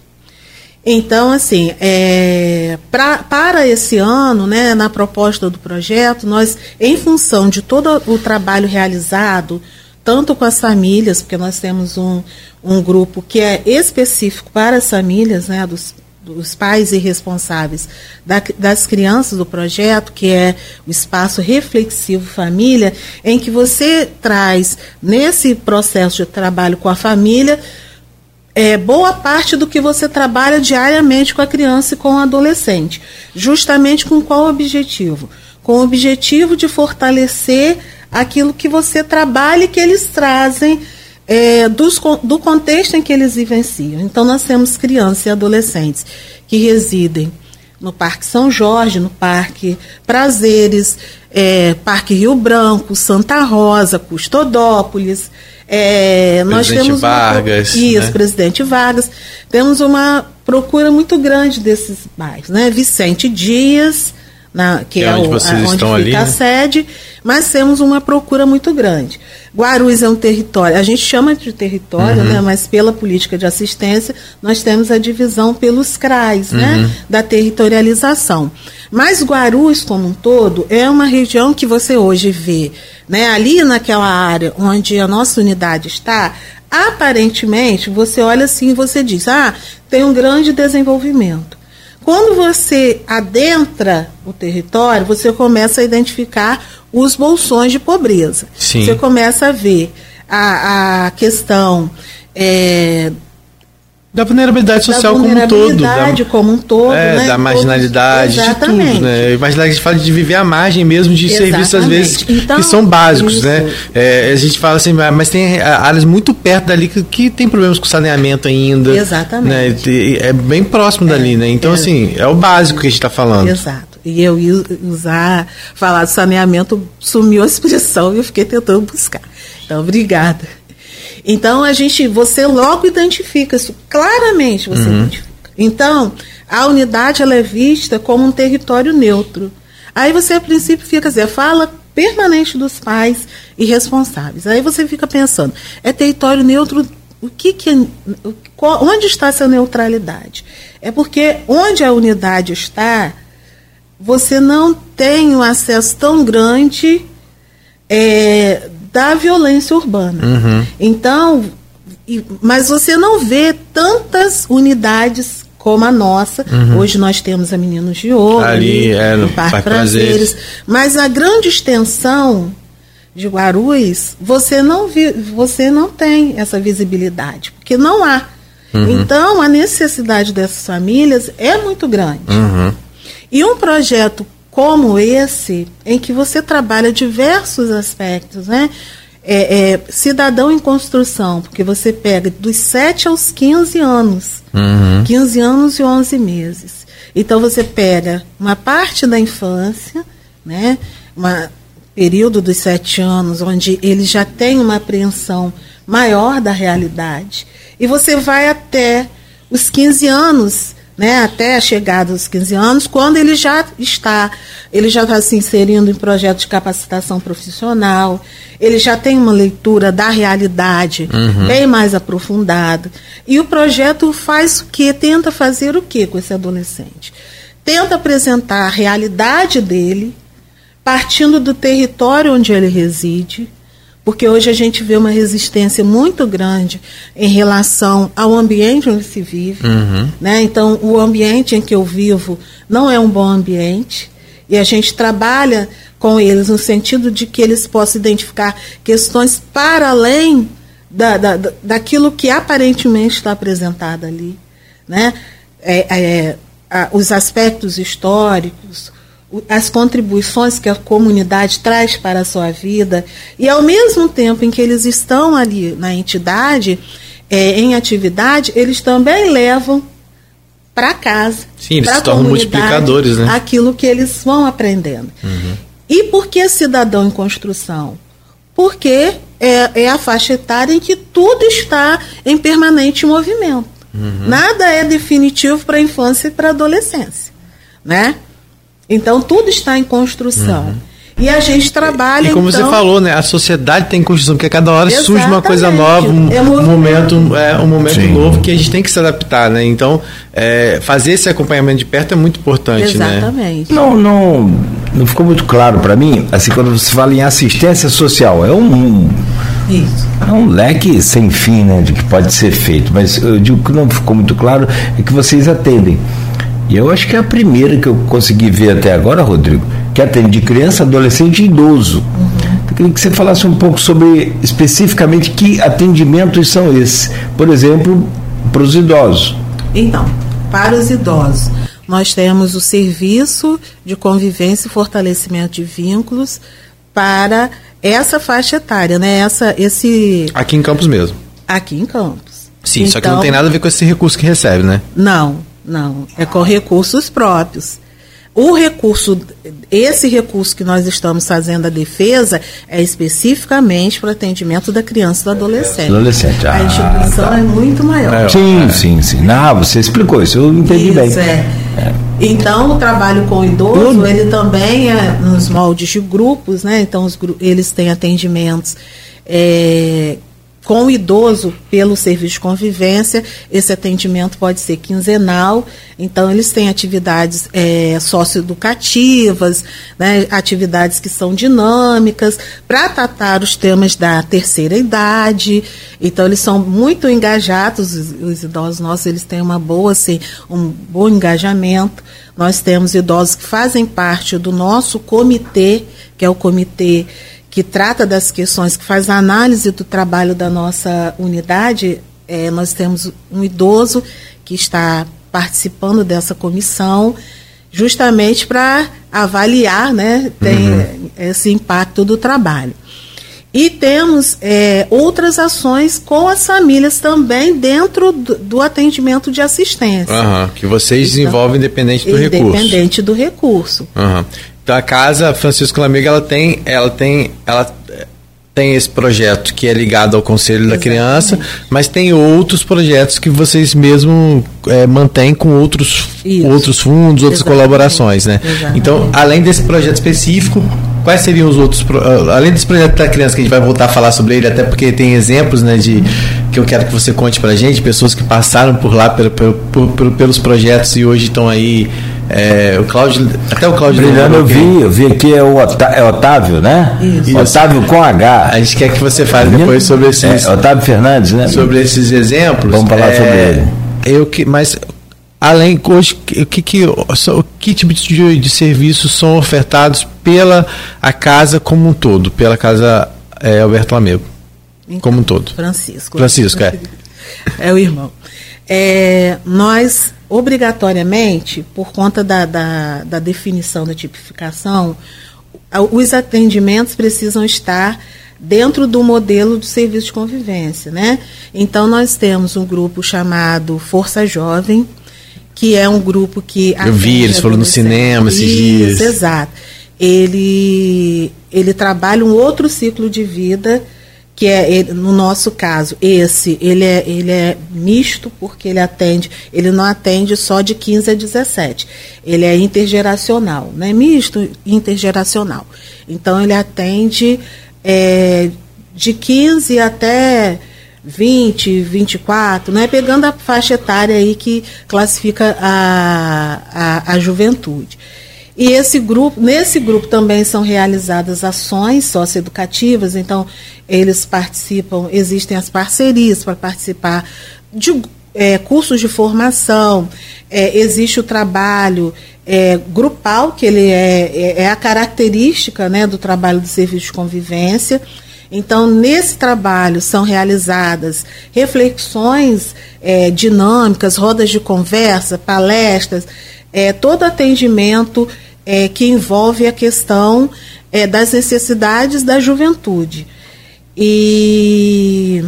Então, assim, é, pra, para esse ano, né, na proposta do projeto, nós, em função de todo o trabalho realizado, tanto com as famílias, porque nós temos um, um grupo que é específico para as famílias, né, dos, dos pais e responsáveis da, das crianças do projeto, que é o espaço reflexivo família, em que você traz nesse processo de trabalho com a família é, boa parte do que você trabalha diariamente com a criança e com o adolescente. Justamente com qual objetivo? Com o objetivo de fortalecer aquilo que você trabalha e que eles trazem é, dos, do contexto em que eles vivenciam. Então, nós temos crianças e adolescentes que residem no Parque São Jorge, no Parque Prazeres, é, Parque Rio Branco, Santa Rosa, Custodópolis. É, nós temos Vargas. Uma, isso, né? Presidente Vargas. Temos uma procura muito grande desses bairros. Né? Vicente Dias, na, que, é, é onde, o, vocês a, onde estão fica ali, a né? sede, mas temos uma procura muito grande. Guarulhos é um território, a gente chama de território, uhum. né, mas pela política de assistência, nós temos a divisão pelos CRAs, né, uhum. né, da territorialização. Mas Guarulhos, como um todo, é uma região que você hoje vê, né, ali naquela área onde a nossa unidade está, aparentemente, você olha assim e você diz, ah, tem um grande desenvolvimento. Quando você adentra o território, você começa a identificar os bolsões de pobreza. Sim. Você começa a ver a, a questão é, da vulnerabilidade social da vulnerabilidade como um todo. como um todo, é, né? Da marginalidade, de tudo, né? Marginalidade, a gente fala de viver à margem mesmo de Exatamente. serviços, às vezes, então, que são básicos, isso. né? É, a gente fala assim, mas tem áreas muito perto dali que, que tem problemas com saneamento ainda. Exatamente. Né? É bem próximo é, dali, né? Então, é, assim, é o básico que a gente está falando. Exato. E eu usar, falar de saneamento, sumiu a expressão e eu fiquei tentando buscar. Então, obrigada. Então a gente, você logo identifica isso, claramente você uhum. identifica. Então, a unidade ela é vista como um território neutro. Aí você a princípio fica assim, fala permanente dos pais e responsáveis. Aí você fica pensando, é território neutro, o que que onde está essa neutralidade? É porque onde a unidade está, você não tem um acesso tão grande é, da violência urbana. Uhum. Então, mas você não vê tantas unidades como a nossa. Uhum. Hoje nós temos a Meninos de Ouro, ali, ali é, no, Parque Prazeres. Mas a grande extensão de Guarulhos, você não, vi, você não tem essa visibilidade, porque não há. Uhum. Então, a necessidade dessas famílias é muito grande. Uhum. E um projeto como esse, em que você trabalha diversos aspectos, né? É, é, cidadão em construção, porque você pega dos 7 aos 15 anos, uhum. 15 anos e 11 meses. Então você pega uma parte da infância, né, um período dos 7 anos, onde ele já tem uma apreensão maior da realidade, e você vai até os 15 anos, né, até a chegada dos 15 anos, quando ele já está, ele já está se inserindo em projetos de capacitação profissional, ele já tem uma leitura da realidade uhum. bem mais aprofundada. E o projeto faz o que? Tenta fazer o que com esse adolescente? Tenta apresentar a realidade dele, partindo do território onde ele reside, porque hoje a gente vê uma resistência muito grande em relação ao ambiente onde se vive. Uhum. Né? Então, o ambiente em que eu vivo não é um bom ambiente. E a gente trabalha com eles no sentido de que eles possam identificar questões para além da, da, daquilo que aparentemente está apresentado ali. né? É, é, a, os aspectos históricos, as contribuições que a comunidade traz para a sua vida, e ao mesmo tempo em que eles estão ali na entidade, é, em atividade, eles também levam para casa. Sim, eles se tornam multiplicadores, né? Aquilo que eles vão aprendendo. Uhum. E por que cidadão em construção? Porque é, é, a faixa etária em que tudo está em permanente movimento. Uhum. Nada é definitivo para a infância e para a adolescência. Né? Então, tudo está em construção. Uhum. E a gente trabalha. E como então, você falou, né? A sociedade tem construção, porque a cada hora Exatamente. surge uma coisa nova, um, É um momento, é, um momento Sim. novo que a gente tem que se adaptar, né? Então, é, fazer esse acompanhamento de perto é muito importante, né? Exatamente. Não, não, não ficou muito claro para mim, assim, quando você fala em assistência social, é um, Isso. é um leque sem fim, né, de que pode ser feito, mas eu digo que não ficou muito claro é que vocês atendem. E eu acho que é a primeira que eu consegui ver até agora, Rodrigo, que atende criança, adolescente e idoso. Eu queria que você falasse um pouco sobre especificamente que atendimentos são esses. Por exemplo, para os idosos. Então, para os idosos, nós temos o serviço de convivência e fortalecimento de vínculos para essa faixa etária, né? Essa, esse Aqui em Campos mesmo. aqui em Campos. Sim, só que não Então, tem nada a ver com esse recurso que recebe, né? Não, não. É com recursos próprios. O recurso, esse recurso que nós estamos fazendo a defesa é especificamente para o atendimento da criança e do adolescente. Adolescente, a ah, instituição tá. é muito maior. É, Sim, sim, sim. Não, você explicou isso, eu entendi bem. Isso, é. Então, o trabalho com o idoso, Tudo. ele também é nos moldes de grupos, né? Então, os, eles têm atendimentos é, com o idoso pelo serviço de convivência. Esse atendimento pode ser quinzenal. Então, eles têm atividades é, socioeducativas, né? atividades que são dinâmicas, para tratar os temas da terceira idade. Então, eles são muito engajados, os, os idosos nossos, eles têm uma boa, assim, um bom engajamento. Nós temos idosos que fazem parte do nosso comitê, que é o comitê que trata das questões, que faz a análise do trabalho da nossa unidade. É, nós temos um idoso que está participando dessa comissão, justamente para avaliar né, tem esse impacto do trabalho. E temos é, outras ações com as famílias também dentro do, do atendimento de assistência. Aham, que vocês Então, desenvolvem independente do recurso. Independente do recurso. Aham. Então a casa Francisco Lamega ela tem, ela tem, ela tem esse projeto que é ligado ao Conselho da Exatamente. Criança, mas tem outros projetos que vocês mesmo eh, mantêm com outros, Isso. outros fundos, outras Exatamente. colaborações, né? Exatamente. Então, além desse projeto específico, quais seriam os outros, ah, além desse projeto da criança que a gente vai voltar a falar sobre ele, até porque tem exemplos, né, de que eu quero que você conte pra gente, pessoas que passaram por lá pelo, pelo- por- pelos projetos e hoje estão aí. Eh, o Cláudio, até o Cláudio Brilhando, eu vi, eu vi aqui é o Otá- é Otávio, né? Isso. Otávio com H. A gente quer que você fale depois sobre esses, É, Otávio Fernandes, né? sobre esses exemplos. Vamos falar É, sobre ele. Eu que, mas além hoje, o que que o que tipo de, de serviços são ofertados pela a casa como um todo, pela casa é, Alberto Lamego, Então, como um todo. Francisco. Francisco, é. É o irmão. É, nós, obrigatoriamente, por conta da, da, da definição da tipificação, os atendimentos precisam estar dentro do modelo do serviço de convivência, né? Então nós temos um grupo chamado Força Jovem, que é um grupo que Eu vi, eles foram no cinema esses dias. Exato. Ele ele trabalha um outro ciclo de vida que é no nosso caso esse ele é ele é misto porque ele atende ele não atende só de 15 a 17 ele é intergeracional né misto intergeracional então ele atende é, de 15 até 20, 24, né? pegando a faixa etária aí que classifica a, a, a juventude. E esse grupo, nesse grupo também são realizadas ações socioeducativas, então eles participam, existem as parcerias para participar de é, cursos de formação, é, existe o trabalho é, grupal, que ele é, é, é a característica né, do trabalho do serviço de convivência. Então, nesse trabalho são realizadas reflexões é, dinâmicas, rodas de conversa, palestras, é, todo atendimento é, que envolve a questão é, das necessidades da juventude. E,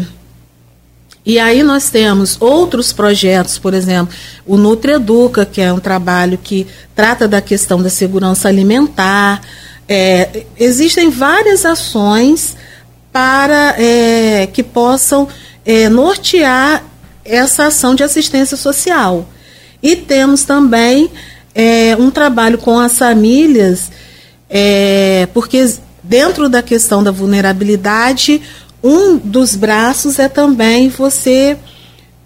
e aí nós temos outros projetos, por exemplo, o Nutreduca, que é um trabalho que trata da questão da segurança alimentar. É, existem várias ações para é, que possam é, nortear essa ação de assistência social. E temos também é, um trabalho com as famílias, é, porque dentro da questão da vulnerabilidade, um dos braços é também você,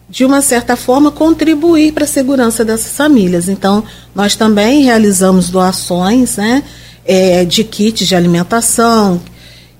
de uma certa forma, contribuir para a segurança dessas famílias. Então, nós também realizamos doações né, é, de kits de alimentação,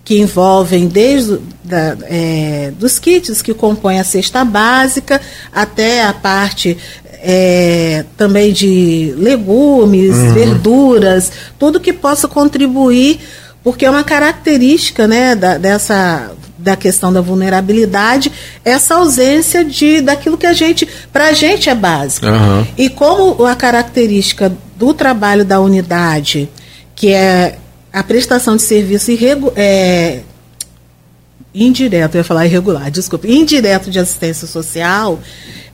que envolvem desde da, é, dos kits que compõem a cesta básica até a parte é, também de legumes, uhum. verduras, tudo que possa contribuir, porque é uma característica né, da, dessa da questão da vulnerabilidade, essa ausência de daquilo que a gente, para a gente é básico. Uhum. E como a característica do trabalho da unidade, que é a prestação de serviço irregu é, indireto, eu ia falar irregular, desculpe, indireto de assistência social,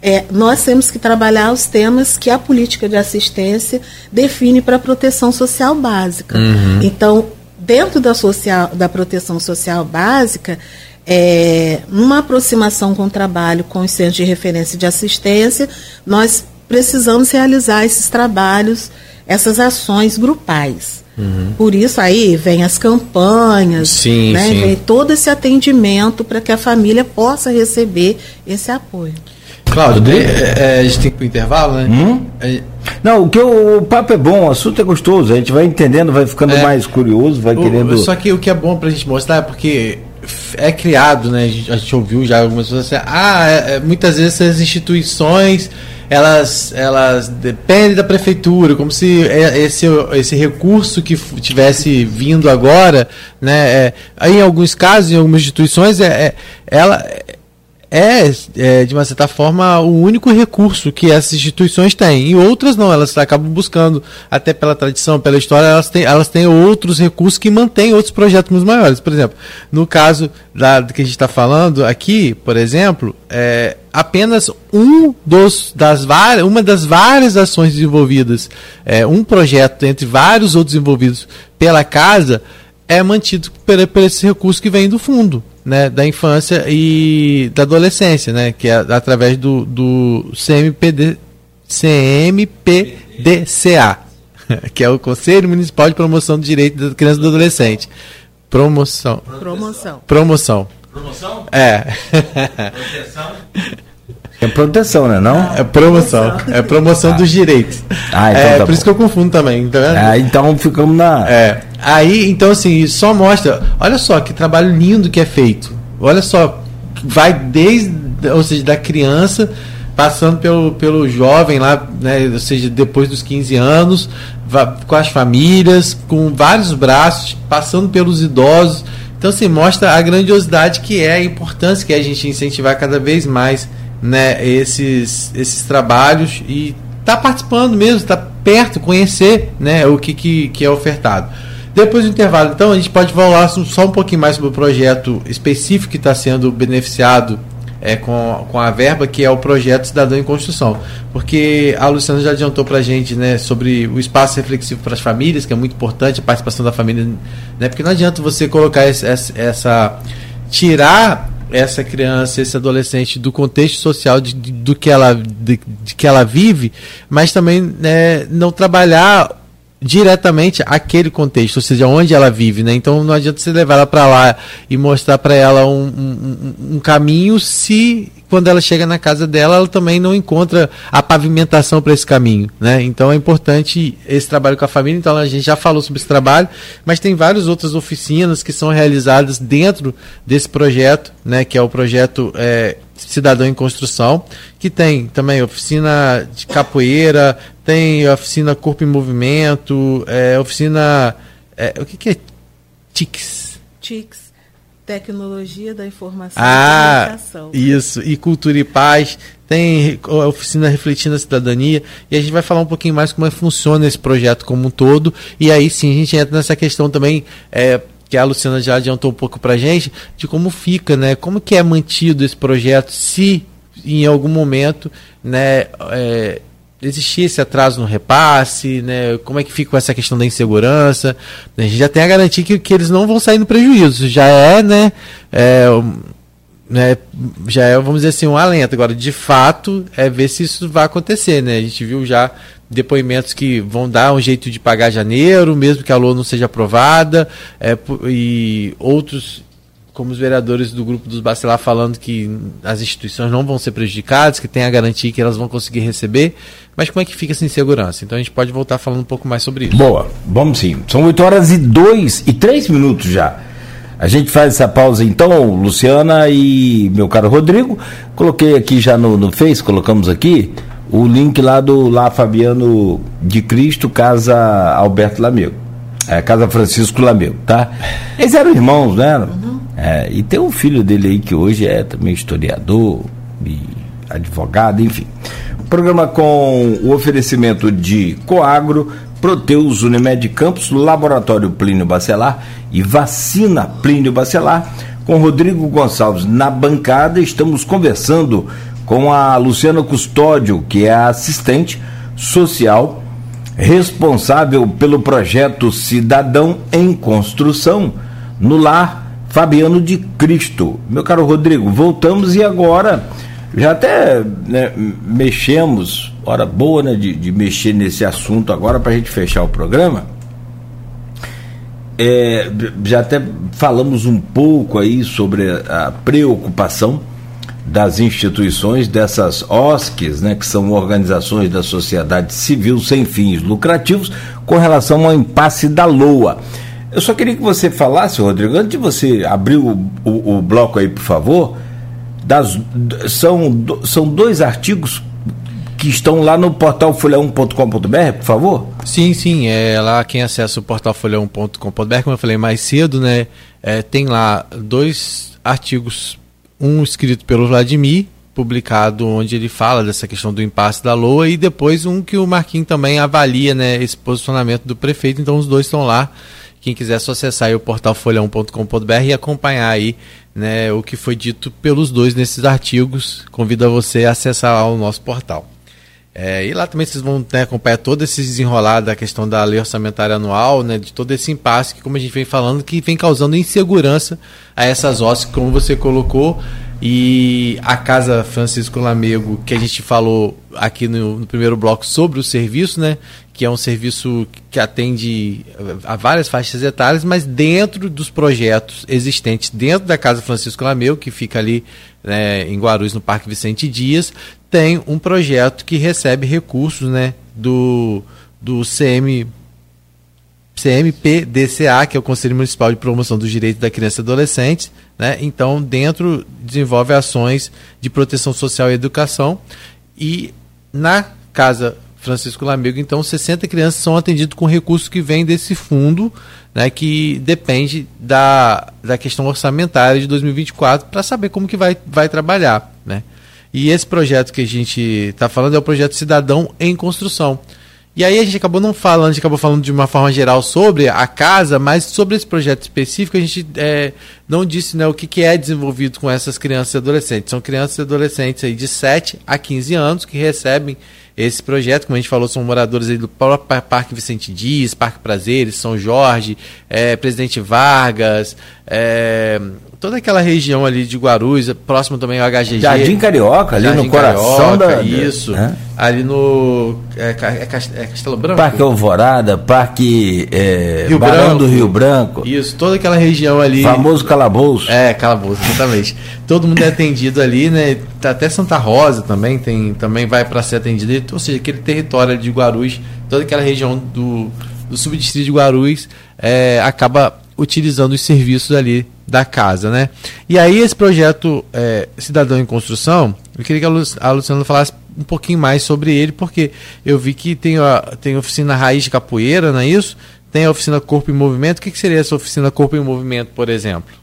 é, nós temos que trabalhar os temas que a política de assistência define para a proteção social básica. Uhum. Então, dentro da, social, da proteção social básica, é, numa aproximação com o trabalho com os centros de referência de assistência, nós precisamos realizar esses trabalhos, essas ações grupais. Uhum. Por isso aí vem as campanhas, sim, né, sim. vem todo esse atendimento para que a família possa receber esse apoio. Cláudio, é, é, a gente tem que ir para o intervalo, né? Hum? É... Não, o que o, o, papo é bom, o assunto é gostoso, a gente vai entendendo, vai ficando é, mais curioso, vai o, querendo. Só que o que é bom para a gente mostrar é porque é criado, né? A gente, a gente ouviu já algumas pessoas assim, ah, é, é, muitas vezes essas instituições elas, elas dependem da prefeitura, como se esse, esse recurso que tivesse vindo agora, né, é, em alguns casos, em algumas instituições, é, é ela é, é, de uma certa forma, o único recurso que essas instituições têm. E outras não, elas acabam buscando, até pela tradição, pela história, elas têm, elas têm outros recursos que mantêm outros projetos maiores. Por exemplo, no caso da, do que a gente está falando aqui, por exemplo, é, apenas um dos, das várias, uma das várias ações desenvolvidas, é, um projeto entre vários outros envolvidos pela casa, é mantido por, por esse recurso que vem do fundo né, da infância e da adolescência, né, que é através do, do CMPD, CMPDCA, que é o Conselho Municipal de Promoção do Direito da Criança e do Adolescente. Promoção. Promoção. Promoção. Promoção? É. Proteção. É proteção, né? Não? É promoção. É promoção ah. dos direitos. Ah, então é, tá por bom. isso que eu confundo também, tá vendo? Ah, então ficamos na. É. Aí, então, assim, só mostra. Olha só que trabalho lindo que é feito. Olha só. Vai desde. Ou seja, da criança, passando pelo, pelo jovem lá, né? Ou seja, depois dos 15 anos, com as famílias, com vários braços, passando pelos idosos. Então, assim, mostra a grandiosidade que é, a importância que é a gente incentivar cada vez mais né, esses, esses trabalhos e tá participando mesmo, está perto, conhecer né, o que, que, que é ofertado. Depois do intervalo, então, a gente pode falar só um pouquinho mais sobre o projeto específico que está sendo beneficiado é, com, com a verba, que é o projeto Cidadão em Construção. Porque a Luciana já adiantou para a gente né, sobre o espaço reflexivo para as famílias, que é muito importante, a participação da família. Né, porque não adianta você colocar essa, essa. tirar essa criança, esse adolescente do contexto social de, de do que ela, de, de, que ela vive, mas também né, não trabalhar diretamente aquele contexto, ou seja, onde ela vive, né? Então não adianta você levar ela para lá e mostrar para ela um, um, um, caminho se quando ela chega na casa dela ela também não encontra a pavimentação para esse caminho, né? Então é importante esse trabalho com a família. Então a gente já falou sobre esse trabalho, mas tem várias outras oficinas que são realizadas dentro desse projeto, né? Que é o projeto é, Cidadão em Construção, que tem também oficina de capoeira, tem oficina Corpo em Movimento, é, oficina. É, o que, que é TICS? TICS. Tecnologia da Informação ah, e Comunicação. Isso, e Cultura e Paz, tem a oficina Refletindo a Cidadania, e a gente vai falar um pouquinho mais como é que funciona esse projeto como um todo, e aí sim a gente entra nessa questão também, é, que a Luciana já adiantou um pouco para a gente, de como fica, né, como que é mantido esse projeto, se em algum momento, né, é, existir esse atraso no repasse, né? Como é que fica essa questão da insegurança? A gente já tem a garantia que, que eles não vão sair no prejuízo. Já é, né? É, né, já é, vamos dizer assim, um alento. Agora, de fato, é ver se isso vai acontecer, né? A gente viu já depoimentos que vão dar um jeito de pagar janeiro, mesmo que a LOA não seja aprovada, é, e outros como os vereadores do grupo dos Bacelar falando que as instituições não vão ser prejudicadas, que tem a garantia que elas vão conseguir receber, mas como é que fica essa insegurança? Então a gente pode voltar falando um pouco mais sobre isso. Boa, vamos sim. São 8 horas e 2 e 3 minutos já. A gente faz essa pausa então, Luciana e meu caro Rodrigo. Coloquei aqui já no, no Face, colocamos aqui o link lá do lá Fabiano de Cristo, Casa Alberto Lamego. É, Casa Francisco Lamego, tá? Eles eram irmãos, né? Uhum. É, e tem um filho dele aí que hoje é também historiador e advogado, enfim. Programa com o oferecimento de Coagro, Proteus Unimed Campos, Laboratório Plínio Bacelar e Vacina Plínio Bacelar. Com Rodrigo Gonçalves na bancada, estamos conversando com a Luciana Custódio, que é a assistente social responsável pelo projeto Cidadão em Construção no Lar Fabiano de Cristo. Meu caro Rodrigo, voltamos e agora já até né, mexemos, hora boa né, de, de mexer nesse assunto agora para a gente fechar o programa. É, já até falamos um pouco aí sobre a preocupação das instituições, dessas OSCs, né, que são organizações da sociedade civil sem fins lucrativos, com relação ao impasse da LOA. Eu só queria que você falasse, Rodrigo, antes de você abrir o, o, o bloco aí, por favor, das, são, são dois artigos que estão lá no portal folha1.com.br, por favor? Sim, sim, é lá quem acessa o portal folha1.com.br, como eu falei mais cedo, né, é, tem lá dois artigos, um escrito pelo Vladimir, publicado onde ele fala dessa questão do impasse da LOA e depois um que o Marquinhos também avalia, né, esse posicionamento do prefeito, então os dois estão lá quem quiser só acessar o portal folha1.com.br e acompanhar aí né, o que foi dito pelos dois nesses artigos. Convido a você a acessar o nosso portal. É, e lá também vocês vão né, acompanhar todo esse desenrolar da questão da lei orçamentária anual, né, de todo esse impasse que, como a gente vem falando, que vem causando insegurança a essas OSCs, como você colocou, e a Casa Francisco Lamego, que a gente falou aqui no, no, primeiro bloco sobre o serviço, né? Que é um serviço que atende a várias faixas etárias, mas dentro dos projetos existentes dentro da Casa Francisco Lamego, que fica ali né, em Guarulhos, no Parque Vicente Dias, tem um projeto que recebe recursos né, do, do CM CMPDCA, que é o Conselho Municipal de Promoção dos Direitos da Criança e Adolescente, né? Então, dentro desenvolve ações de proteção social e educação e na casa Francisco Lamego, então 60 crianças são atendidas com recursos que vêm desse fundo, né, que depende da, da questão orçamentária de 2024 para saber como que vai, vai trabalhar, né? E esse projeto que a gente está falando é o projeto Cidadão em Construção. E aí a gente acabou não falando, a gente acabou falando de uma forma geral sobre a casa, mas sobre esse projeto específico a gente é, não disse né, o que, que é desenvolvido com essas crianças e adolescentes. São crianças e adolescentes aí de 7 a 15 anos que recebem esse projeto, como a gente falou, são moradores do próprio Parque Vicente Dias, Parque Prazeres, São Jorge, é, Presidente Vargas, é, toda aquela região ali de Guarulhos, próximo também ao HGG. Jardim Carioca, ali Jardim no coração Carioca, da... Isso, né? ali no... É, é, é, Castelo Branco? Parque Alvorada, Parque é, Rio Barão Branco, do Rio Branco. Isso, toda aquela região ali... Famoso calabouço. É, calabouço, exatamente. Todo mundo é atendido ali, né? Tá até Santa Rosa também, tem, também vai para ser atendido, ou seja, aquele território de Guarulhos, toda aquela região do, do subdistrito de Guarulhos é, acaba utilizando os serviços ali da casa, né? E aí esse projeto é, Cidadão em Construção, eu queria que a Luciana falasse um pouquinho mais sobre ele, porque eu vi que tem a, tem a oficina Raiz de Capoeira, não é isso? Tem a oficina Corpo em Movimento. O que, que seria essa oficina Corpo em Movimento, por exemplo?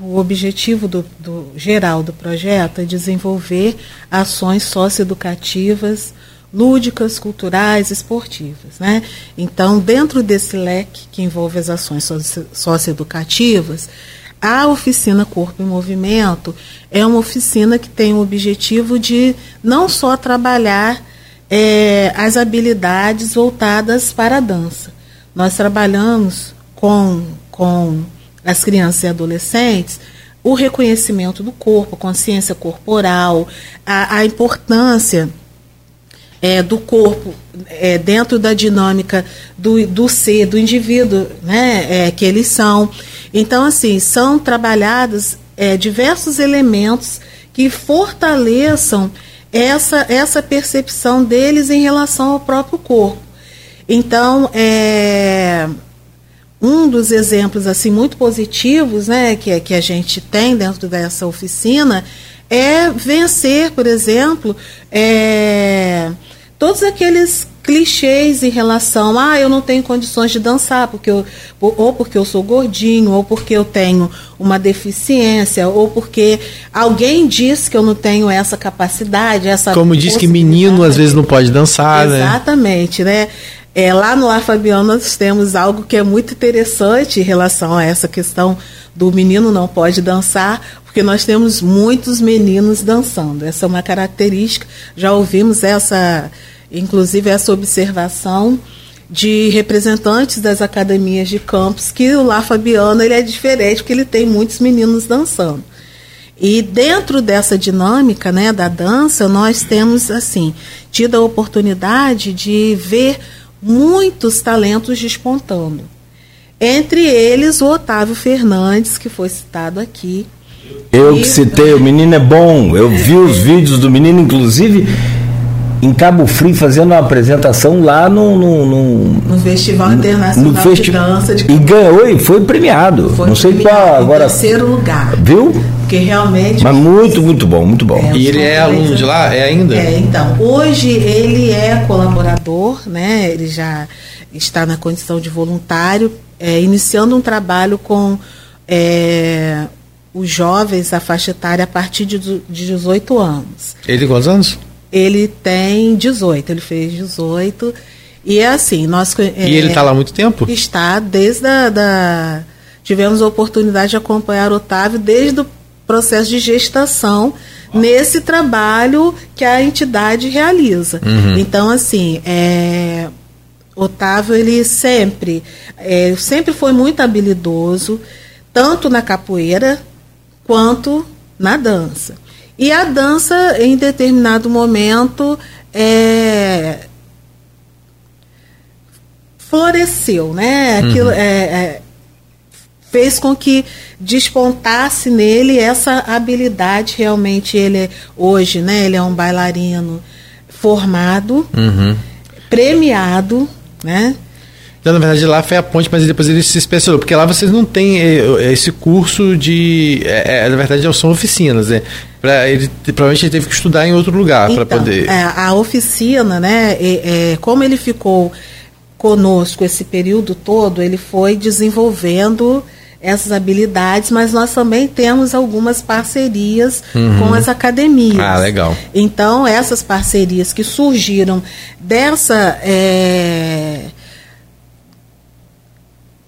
o objetivo do, do, geral do projeto é desenvolver ações socioeducativas, lúdicas, culturais, esportivas. Né? Então, dentro desse leque que envolve as ações socioeducativas, a oficina Corpo em Movimento é uma oficina que tem o objetivo de não só trabalhar é, as habilidades voltadas para a dança. Nós trabalhamos com, com as crianças e adolescentes o reconhecimento do corpo, consciência corporal, a, a importância é, do corpo é, dentro da dinâmica do, do ser, do indivíduo né, é, que eles são. Então, assim, são trabalhados é, diversos elementos que fortaleçam essa, essa percepção deles em relação ao próprio corpo. Então, é, um dos exemplos assim muito positivos né, que, que a gente tem dentro dessa oficina é vencer, por exemplo, é, todos aqueles clichês em relação a ah, eu não tenho condições de dançar porque eu, ou porque eu sou gordinho ou porque eu tenho uma deficiência ou porque alguém diz que eu não tenho essa capacidade essa como diz que menino às vezes não pode dançar né? exatamente né, né? É, lá no Lar Fabiano nós temos algo que é muito interessante em relação a essa questão do menino não pode dançar, porque nós temos muitos meninos dançando. Essa é uma característica. Já ouvimos essa, inclusive essa observação de representantes das academias de campos que o Lar Fabiano ele é diferente porque ele tem muitos meninos dançando. E dentro dessa dinâmica, né, da dança, nós temos assim tido a oportunidade de ver muitos talentos despontando. Entre eles, o Otávio Fernandes, que foi citado aqui. Eu que citei, o menino é bom. Eu vi os vídeos do menino, inclusive em Cabo Frio, fazendo uma apresentação lá no. No, no, no Festival Internacional no festi de Dança de Cabo E ganhou e foi premiado. Foi Não sei premiado, qual agora. Em terceiro lugar. Viu? Porque realmente. Mas muito, muito bom, muito bom. É, e ele é aluno de lá? É ainda? É, então. Hoje ele é colaborador, né? Ele já está na condição de voluntário é, iniciando um trabalho com é, os jovens, a faixa etária, a partir de, de 18 anos. Ele tem quantos anos? Ele tem 18, ele fez 18. E é assim, nós. É, e ele está lá há muito tempo? Está desde a. Da, tivemos a oportunidade de acompanhar o Otávio desde o processo de gestação nesse trabalho que a entidade realiza. Uhum. Então, assim, é, Otávio, ele sempre, é, sempre foi muito habilidoso, tanto na capoeira quanto na dança. E a dança, em determinado momento, é, floresceu, né? Aquilo, uhum. é, é, fez com que despontasse nele essa habilidade. Realmente, ele é, hoje, né? Ele é um bailarino formado, uhum. premiado, né? Na verdade, lá foi a ponte, mas depois ele se especializou, porque lá vocês não têm eh, esse curso de. É, na verdade, são oficinas, né? Pra, ele, provavelmente ele teve que estudar em outro lugar então, para poder. É, a oficina, né? É, como ele ficou conosco esse período todo, ele foi desenvolvendo essas habilidades, mas nós também temos algumas parcerias uhum. com as academias. Ah, legal. Então, essas parcerias que surgiram dessa. É,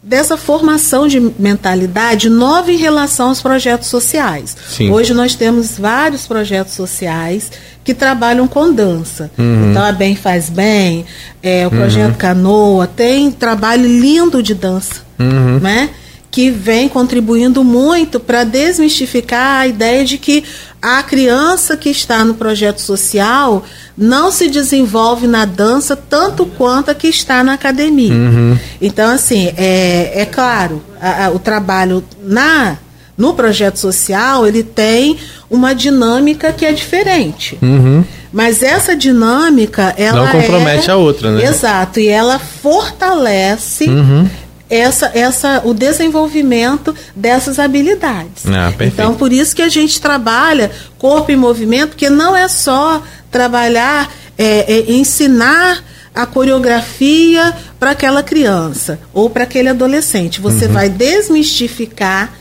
dessa formação de mentalidade nova em relação aos projetos sociais. Sim. Hoje nós temos vários projetos sociais que trabalham com dança. Uhum. Então a Bem Faz Bem, é, o projeto uhum. Canoa, tem trabalho lindo de dança. Uhum. Né? que vem contribuindo muito para desmistificar a ideia de que a criança que está no projeto social não se desenvolve na dança tanto quanto a que está na academia. Uhum. Então, assim, é, é claro, a, a, o trabalho na no projeto social ele tem uma dinâmica que é diferente. Uhum. Mas essa dinâmica, ela não compromete é, a outra, né? Exato, e ela fortalece uhum essa, essa, o desenvolvimento dessas habilidades. Ah, então, por isso que a gente trabalha corpo em movimento, porque não é só trabalhar, é, é ensinar a coreografia para aquela criança ou para aquele adolescente. Você uhum. vai desmistificar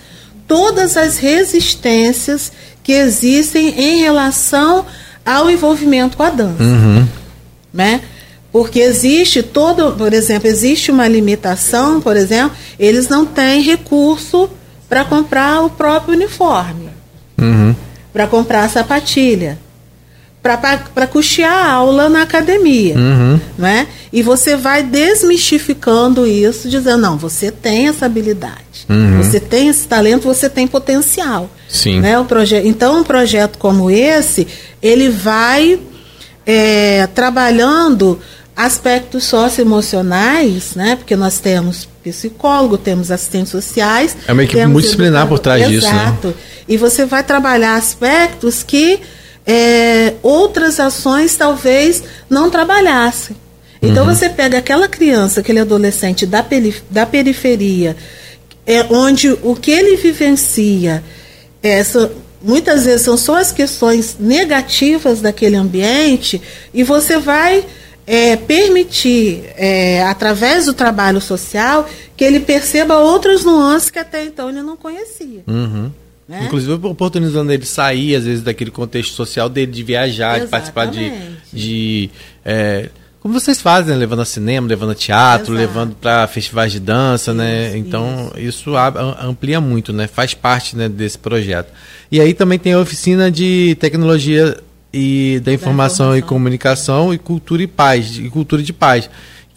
todas as resistências que existem em relação ao envolvimento com a dança. Uhum. Né? Porque existe todo, por exemplo, existe uma limitação, por exemplo, eles não têm recurso para comprar o próprio uniforme, uhum. para comprar a sapatilha, para custear a aula na academia. Uhum. Né? E você vai desmistificando isso, dizendo, não, você tem essa habilidade, uhum. você tem esse talento, você tem potencial. Sim. Né? O então, um projeto como esse, ele vai é, trabalhando aspectos socioemocionais, né? Porque nós temos psicólogo, temos assistentes sociais. É uma equipe multidisciplinar por trás Exato. disso, né? Exato. E você vai trabalhar aspectos que é, outras ações talvez não trabalhassem. Então uhum. você pega aquela criança, aquele adolescente da, da periferia, é, onde o que ele vivencia essa, muitas vezes são só as questões negativas daquele ambiente, e você vai é, permitir, é, através do trabalho social, que ele perceba outras nuances que até então ele não conhecia. Uhum. Né? Inclusive oportunizando ele sair, às vezes, daquele contexto social dele, de viajar, Exatamente. de participar de. de é, como vocês fazem, né? levando a cinema, levando a teatro, Exato. levando para festivais de dança, né? isso? Então, isso. isso amplia muito, né? Faz parte né, desse projeto. E aí também tem a oficina de tecnologia e da informação, da informação, e comunicação e cultura e paz, e cultura de paz,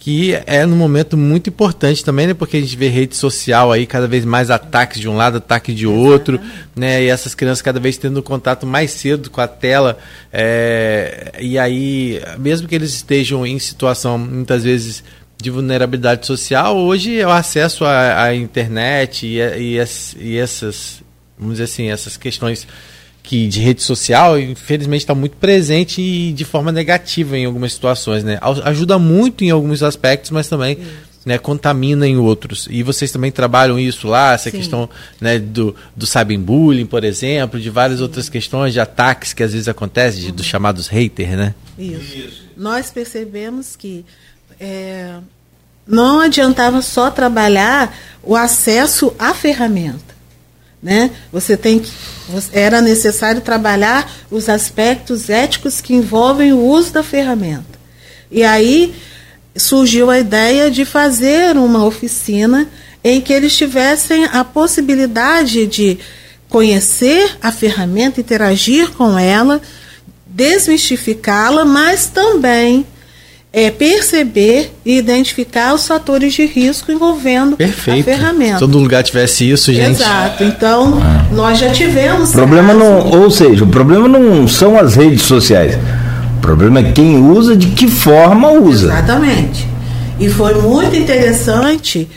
que é num momento muito importante também, né, porque a gente vê rede social aí cada vez mais ataques de um lado, ataque de outro, né, e essas crianças cada vez tendo contato mais cedo com a tela, é, e aí mesmo que eles estejam em situação muitas vezes de vulnerabilidade social, hoje é o acesso à, à internet e, e, e essas, vamos dizer assim, essas questões que de rede social, infelizmente, está muito presente e de forma negativa em algumas situações, né? Ajuda muito em alguns aspectos, mas também né, contamina em outros. E vocês também trabalham isso lá, essa Sim. questão né, do, do cyberbullying, por exemplo, de várias Sim. outras questões de ataques que às vezes acontecem, uhum. dos chamados haters, né? Isso. isso. Nós percebemos que é, não adiantava só trabalhar o acesso à ferramenta. Né? Você tem que, era necessário trabalhar os aspectos éticos que envolvem o uso da ferramenta. E aí surgiu a ideia de fazer uma oficina em que eles tivessem a possibilidade de conhecer a ferramenta, interagir com ela, desmistificá-la, mas também é perceber e identificar os fatores de risco envolvendo Perfeito. a ferramenta. Todo lugar tivesse isso, gente. Exato. Então, ah. nós já tivemos. problema não, ou seja, o problema não são as redes sociais. O problema é quem usa, de que forma usa. Exatamente. E foi muito interessante,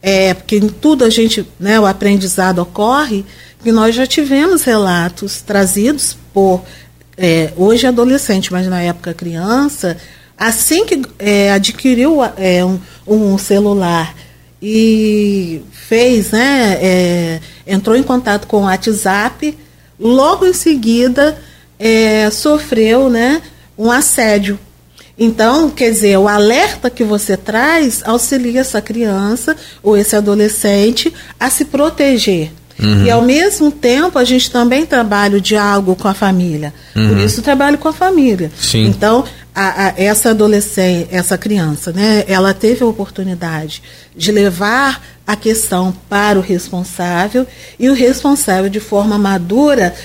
é, porque em tudo a gente, né, o aprendizado ocorre, que nós já tivemos relatos trazidos por é, hoje adolescente, mas na época criança, assim que é, adquiriu é, um, um, celular e fez, né, é, entrou em contato com o WhatsApp, logo em seguida é, sofreu, né, um assédio. Então, quer dizer, o alerta que você traz auxilia essa criança ou esse adolescente a se proteger. Uhum. E ao mesmo tempo a gente também trabalha o diálogo com a família. Uhum. Por isso trabalho com a família. Sim. Então, a, a, essa adolescente, essa criança, né, ela teve a oportunidade de levar a questão para o responsável e o responsável, de forma madura,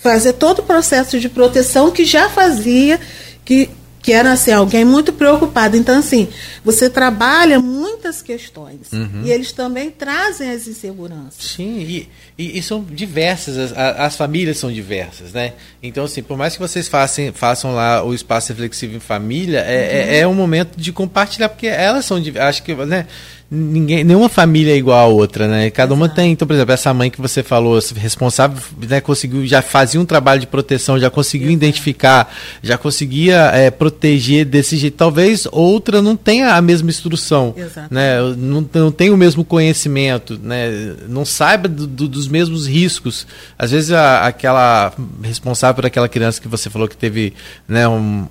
fazer todo o processo de proteção que já fazia, que que era assim, alguém muito preocupado. Então, assim, você trabalha muitas questões uhum. e eles também trazem as inseguranças. Sim, e, e, e são diversas, as, as, famílias são diversas, né? Então, assim, por mais que vocês façam, façam lá o espaço reflexivo em família, é, é uhum. é, é um momento de compartilhar, porque elas são, acho que, né? ninguém, nenhuma família é igual a outra, né? Cada uma tem, então, por exemplo, essa mãe que você falou, responsável, né, conseguiu, já fazia um trabalho de proteção, já conseguiu Exato. identificar, já conseguia é, proteger desse jeito. Talvez outra não tenha a mesma instrução, Exato. né? Não, não tem o mesmo conhecimento, né? Não saiba do, do, dos mesmos riscos. Às vezes a, aquela responsável por aquela criança que você falou que teve, né, um,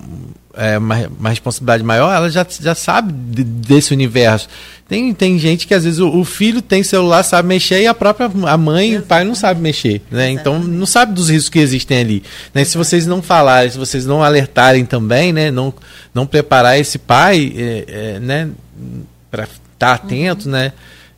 é, uma, uma, responsabilidade maior, ela já, já sabe de, desse universo. Tem, tem gente que às vezes o, o, filho tem celular, sabe mexer, e a própria a mãe e o pai não sabe mexer. Né? Então não sabe dos riscos que existem ali. Né? Se vocês não falarem, se vocês não alertarem também, né? não, não preparar esse pai é, é, né? para estar tá atento, uhum. né?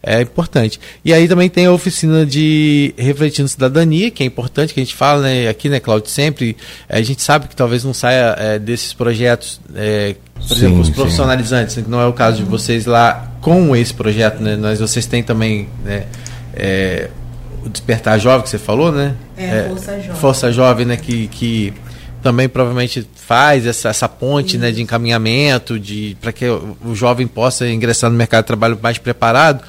É importante. E aí também tem a oficina de refletindo cidadania, que é importante, que a gente fala né, aqui, né, Claudio, sempre. A gente sabe que talvez não saia é, desses projetos, é, por sim, exemplo, os profissionalizantes, que não é o caso de vocês lá com esse projeto, né? Mas vocês têm também né, é, o Despertar Jovem, que você falou, né? É, é Força Jovem. Força Jovem, né? Que, que também provavelmente faz essa, essa ponte né, de encaminhamento de para que o jovem possa ingressar no mercado de trabalho mais preparado.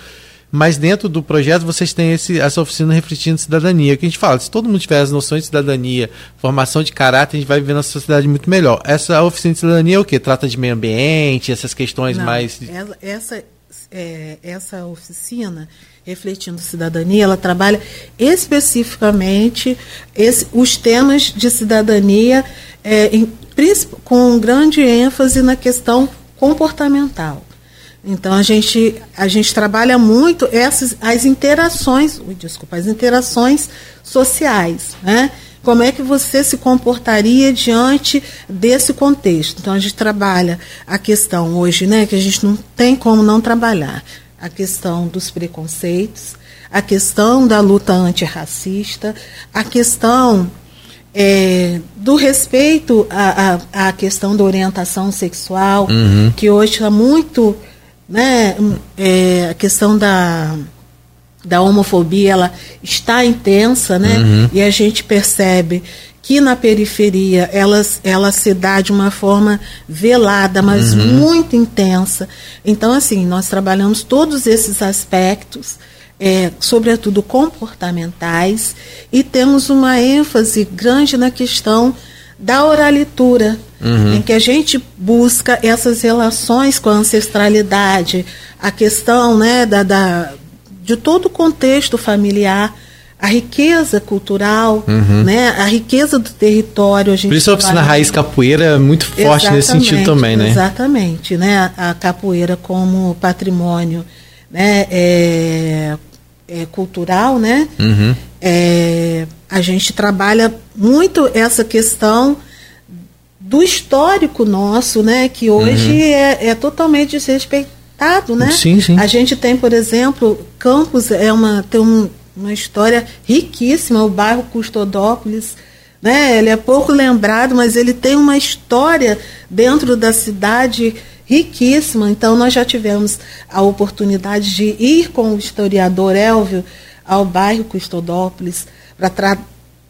Mas dentro do projeto vocês têm esse, essa oficina refletindo cidadania, que a gente fala, se todo mundo tiver as noções de cidadania, formação de caráter, a gente vai viver uma sociedade muito melhor. Essa oficina de cidadania é o quê? Trata de meio ambiente, essas questões Não, mais. Essa, é, essa oficina refletindo cidadania, ela trabalha especificamente esse, os temas de cidadania é, em, com grande ênfase na questão comportamental. Então a gente a gente trabalha muito essas as interações, ui, desculpa, as interações sociais, né? Como é que você se comportaria diante desse contexto? Então a gente trabalha a questão hoje, né, que a gente não tem como não trabalhar, a questão dos preconceitos, a questão da luta antirracista, a questão é, do respeito à, à, à, questão da orientação sexual, uhum. que hoje está muito né, é, a questão da, da homofobia ela está intensa, né? Uhum. E a gente percebe que na periferia ela, ela se dá de uma forma velada, mas uhum. muito intensa. Então, assim, nós trabalhamos todos esses aspectos, é, sobretudo comportamentais, e temos uma ênfase grande na questão da oralitura, uhum. em que a gente busca essas relações com a ancestralidade, a questão né, da, da, de todo o contexto familiar, a riqueza cultural, uhum. né, a riqueza do território. A gente Por isso a oficina Raiz Capoeira é muito forte nesse sentido também, né? Exatamente, né? A, a capoeira como patrimônio né, é, é cultural, né? Uhum. É, a gente trabalha muito essa questão do histórico nosso, né? Que hoje uhum. é, é, totalmente desrespeitado, né? Sim, sim. A gente tem, por exemplo, Campos é uma tem um, uma história riquíssima, o bairro Custodópolis, né? Ele é pouco lembrado, mas ele tem uma história dentro da cidade riquíssima. Então nós já tivemos a oportunidade de ir com o historiador Elvio ao bairro Custodópolis para tra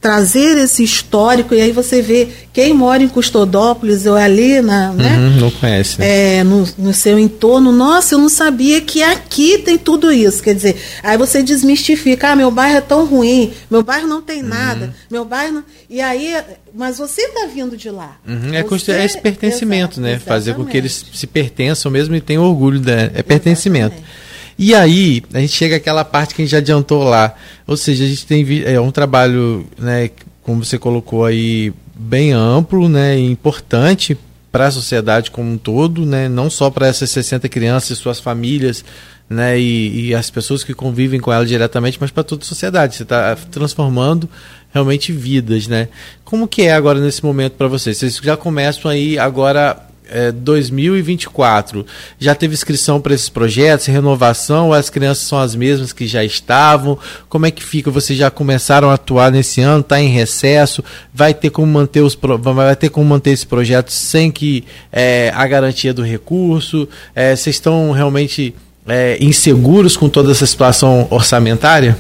trazer esse histórico e aí você vê quem mora em Custodópolis ou ali na né, uhum, não conhece né? é, no, no, seu entorno nossa eu não sabia que aqui tem tudo isso quer dizer aí você desmistifica ah meu bairro é tão ruim meu bairro não tem uhum. nada meu bairro não... e aí mas você está vindo de lá uhum, é, você... é esse pertencimento Exato, né fazer com que eles se pertençam mesmo e tenham orgulho da é pertencimento exatamente. E aí, a gente chega àquela parte que a gente já adiantou lá. Ou seja, a gente tem é, um trabalho, né, como você colocou aí, bem amplo né, e importante para a sociedade como um todo, né, não só para essas 60 crianças e suas famílias, né, e, e, as pessoas que convivem com ela diretamente, mas para toda a sociedade. Você está transformando realmente vidas, né? Como que é agora nesse momento para vocês? Vocês já começam aí agora é, 2024 já teve inscrição para esses projetos, renovação, as crianças são as mesmas que já estavam? Como é que fica? Vocês já começaram a atuar nesse ano? Está em recesso? Vai ter como manter os vai ter como manter esse projeto sem que é, a garantia do recurso? É, vocês estão realmente é, inseguros com toda essa situação orçamentária?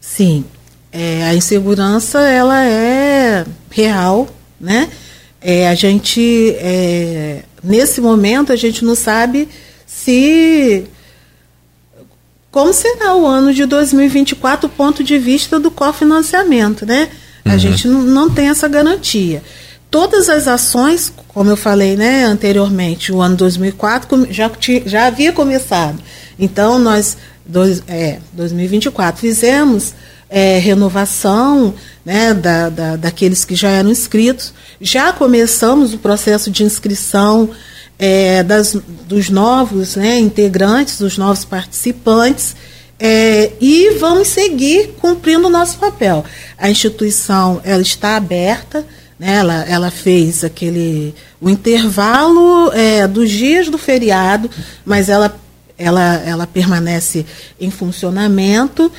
Sim, é, a insegurança ela é real, né? É, a gente, é, nesse momento, a gente não sabe se. Como será o ano de 2024 do ponto de vista do cofinanciamento, né? A uhum. gente não, não tem essa garantia. todas as ações, como eu falei né, anteriormente, o ano 2004 já, já havia começado. Então, nós, dois, é, 2024, fizemos é, renovação né, da, da, daqueles que já eram inscritos. Já começamos o processo de inscrição é, das, dos novos né, integrantes, dos novos participantes. É, e vamos seguir cumprindo o nosso papel. A instituição ela está aberta, né, ela, ela fez aquele o intervalo é, dos dias do feriado, mas ela, ela, ela permanece em funcionamento.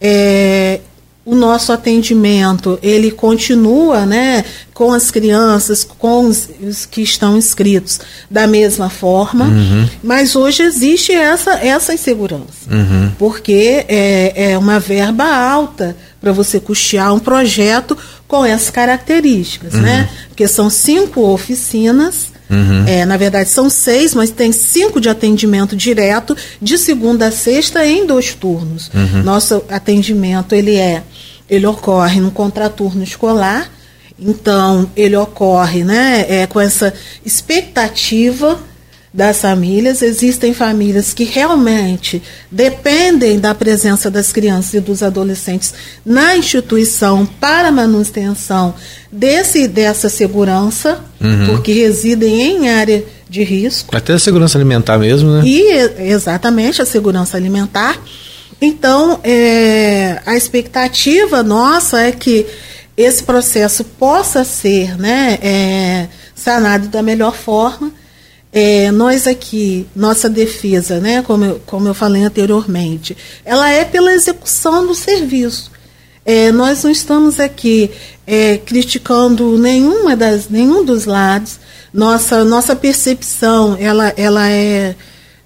É, o nosso atendimento ele continua né, com as crianças, com os, os que estão inscritos da mesma forma, uhum. mas hoje existe essa, essa insegurança, uhum. porque é, é uma verba alta para você custear um projeto com essas características, né? uhum. né? Porque são cinco oficinas Uhum. É, na verdade, são seis, mas tem cinco de atendimento direto, de segunda a sexta, em dois turnos. Uhum. Nosso atendimento ele é, ele ocorre no contraturno escolar, então ele ocorre né, é, com essa expectativa das famílias. Existem famílias que realmente dependem da presença das crianças e dos adolescentes na instituição para manutenção desse, dessa segurança, uhum. porque residem em área de risco. Até a segurança alimentar mesmo, né? E exatamente a segurança alimentar. Então, é, a expectativa nossa é que esse processo possa ser né, é, sanado da melhor forma é, nós aqui, nossa defesa, né, como, eu, como eu falei anteriormente, ela é pela execução do serviço. É, nós não estamos aqui é, criticando nenhuma das, nenhum dos lados. Nossa, nossa percepção ela, ela é,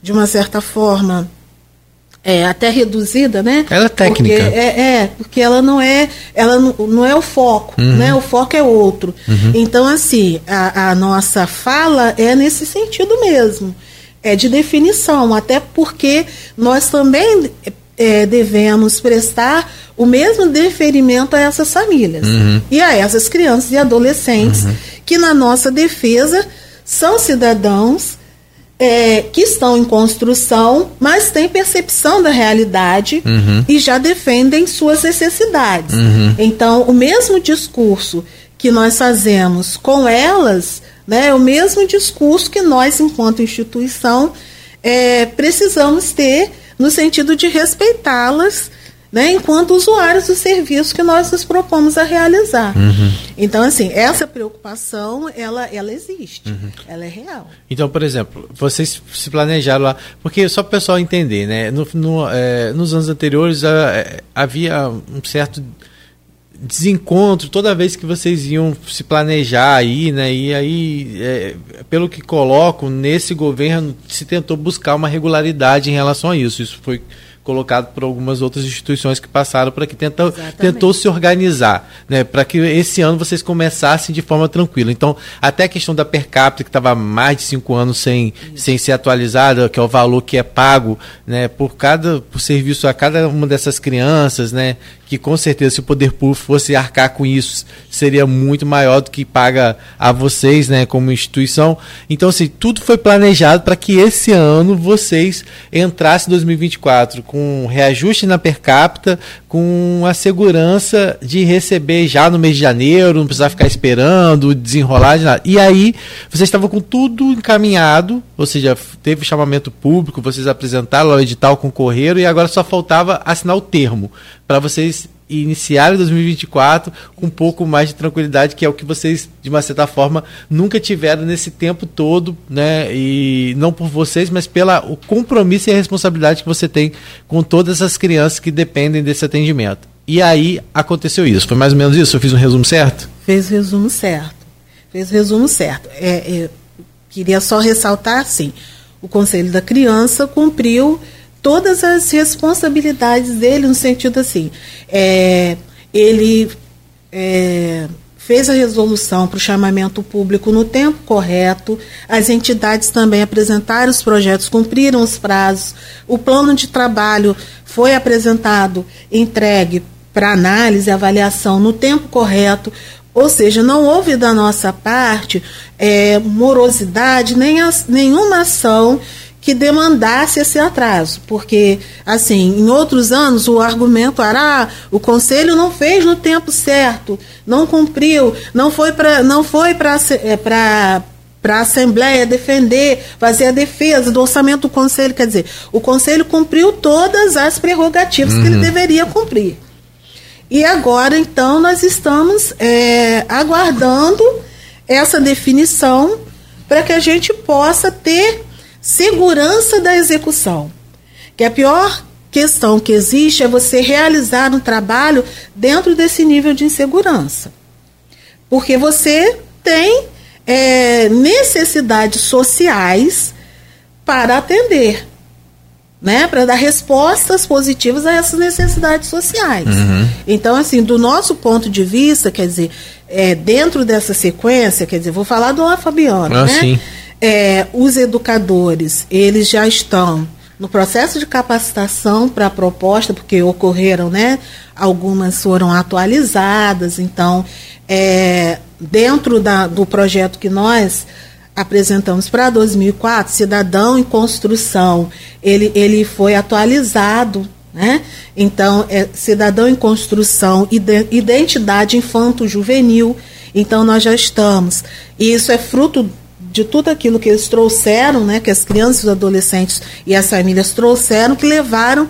de uma certa forma, é, até reduzida, né? Ela é técnica. Porque, é, é, porque ela não é, ela não, não é o foco, uhum. né? O foco é outro. Uhum. Então, assim, a, a, nossa fala é nesse sentido mesmo, é de definição, até porque nós também é, devemos prestar o mesmo deferimento a essas famílias uhum. e a essas crianças e adolescentes uhum. que na nossa defesa são cidadãos é, que estão em construção, mas têm percepção da realidade uhum. e já defendem suas necessidades. Uhum. Então, o mesmo discurso que nós fazemos com elas, né, é o mesmo discurso que nós, enquanto instituição, é, precisamos ter no sentido de respeitá-las né, enquanto usuários do serviço que nós nos propomos a realizar. Uhum. Então, assim, essa preocupação, ela, ela existe, uhum. ela é real. Então, por exemplo, vocês se planejaram lá, porque só para o pessoal entender, né, no, no é, nos anos anteriores é, havia um certo desencontro toda vez que vocês iam se planejar aí, né? E aí, é, pelo que coloco, nesse governo se tentou buscar uma regularidade em relação a isso. Isso foi colocado por algumas outras instituições que passaram por aqui, tentou, tentou se organizar, né, para que esse ano vocês começassem de forma tranquila. Então, até a questão da per capita, que estava mais de cinco anos sem, sem ser atualizada, que é o valor que é pago né, por cada por serviço a cada uma dessas crianças, né, que com certeza se o poder público fosse arcar com isso, seria muito maior do que paga a vocês, né, como instituição. Então, assim, tudo foi planejado para que esse ano vocês entrassem em 2024 com reajuste na per capita, com a segurança de receber já no mês de janeiro, não precisar ficar esperando, desenrolar de nada. E aí, vocês estavam com tudo encaminhado, ou seja, teve chamamento público, vocês apresentaram o edital, concorreram e agora só faltava assinar o termo para vocês iniciarem 2024 com um pouco mais de tranquilidade, que é o que vocês, de uma certa forma, nunca tiveram nesse tempo todo, né? E não por vocês, mas pela o compromisso e a responsabilidade que você tem com todas as crianças que dependem desse atendimento. E aí aconteceu isso. Foi mais ou menos isso? Eu fiz um resumo certo? Fez o resumo certo. Fez o resumo certo. É, é, queria só ressaltar, assim, o Conselho da Criança cumpriu todas as responsabilidades dele, no sentido assim, é, ele é, fez a resolução para o chamamento público no tempo correto, as entidades também apresentaram os projetos, cumpriram os prazos, o plano de trabalho foi apresentado, entregue para análise e avaliação no tempo correto, Ou seja, não houve da nossa parte é, morosidade, nem as, nenhuma ação que demandasse esse atraso, porque assim, em outros anos o argumento era ah, o conselho não fez no tempo certo, não cumpriu, não foi para não foi para é, para para a Assembleia defender, fazer a defesa do orçamento do Conselho. Quer dizer, o Conselho cumpriu todas as prerrogativas uhum. que ele uhum. deveria cumprir. E agora, então, nós estamos é, aguardando essa definição para que a gente possa ter segurança da execução. Que a pior questão que existe é você realizar um trabalho dentro desse nível de insegurança. Porque você tem é, necessidades sociais para atender, né? Para dar respostas positivas a essas necessidades sociais. Uhum. Então, assim, do nosso ponto de vista, quer dizer, é, dentro dessa sequência, quer dizer, vou falar do Fabiano, ah, né? Sim é, os educadores, eles já estão no processo de capacitação para a proposta, porque ocorreram, né? Algumas foram atualizadas, então, é, dentro da, do projeto que nós apresentamos para 2004, Cidadão em Construção, ele, ele foi atualizado, né? Então, é Cidadão em Construção, Identidade Infanto-Juvenil, então nós já estamos. E isso é fruto de tudo aquilo que eles trouxeram, né, que as crianças, os adolescentes e as famílias trouxeram, que levaram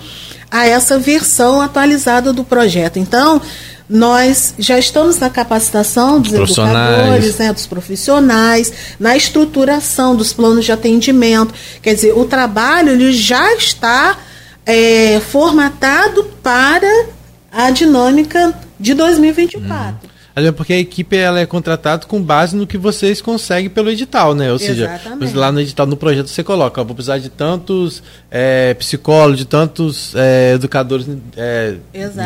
a essa versão atualizada do projeto. Então, nós já estamos na capacitação dos educadores, né, dos profissionais, na estruturação dos planos de atendimento. Quer dizer, o trabalho ele já está é, formatado para a dinâmica de 2024. Hum. É porque a equipe ela é contratada com base no que vocês conseguem pelo edital, né? Ou Exatamente. seja, lá no edital, no projeto, você coloca, ó, vou precisar de tantos é, psicólogos, de tantos é, educadores é,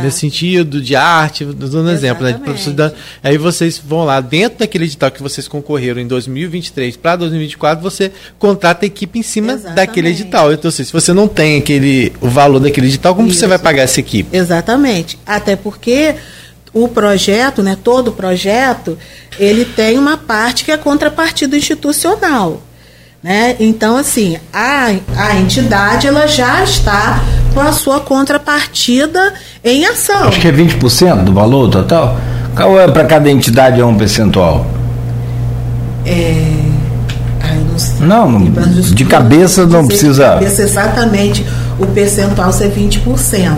nesse sentido, de arte, dando um exemplo, né? De aí vocês vão lá, dentro daquele edital que vocês concorreram em 2023 para 2024, você contrata a equipe em cima Exatamente. daquele edital. Então, assim, se você não tem aquele, o valor daquele edital, como Isso. você vai pagar essa equipe? Exatamente. Até porque o projeto, né, todo o projeto, ele tem uma parte que é contrapartida institucional. Né? Então, assim, a, a entidade ela já está com a sua contrapartida em ação. Acho que é 20% do valor total. Qual é para cada entidade é um percentual? É. não, não de cabeça não precisa. De cabeça exatamente o percentual ser 20%.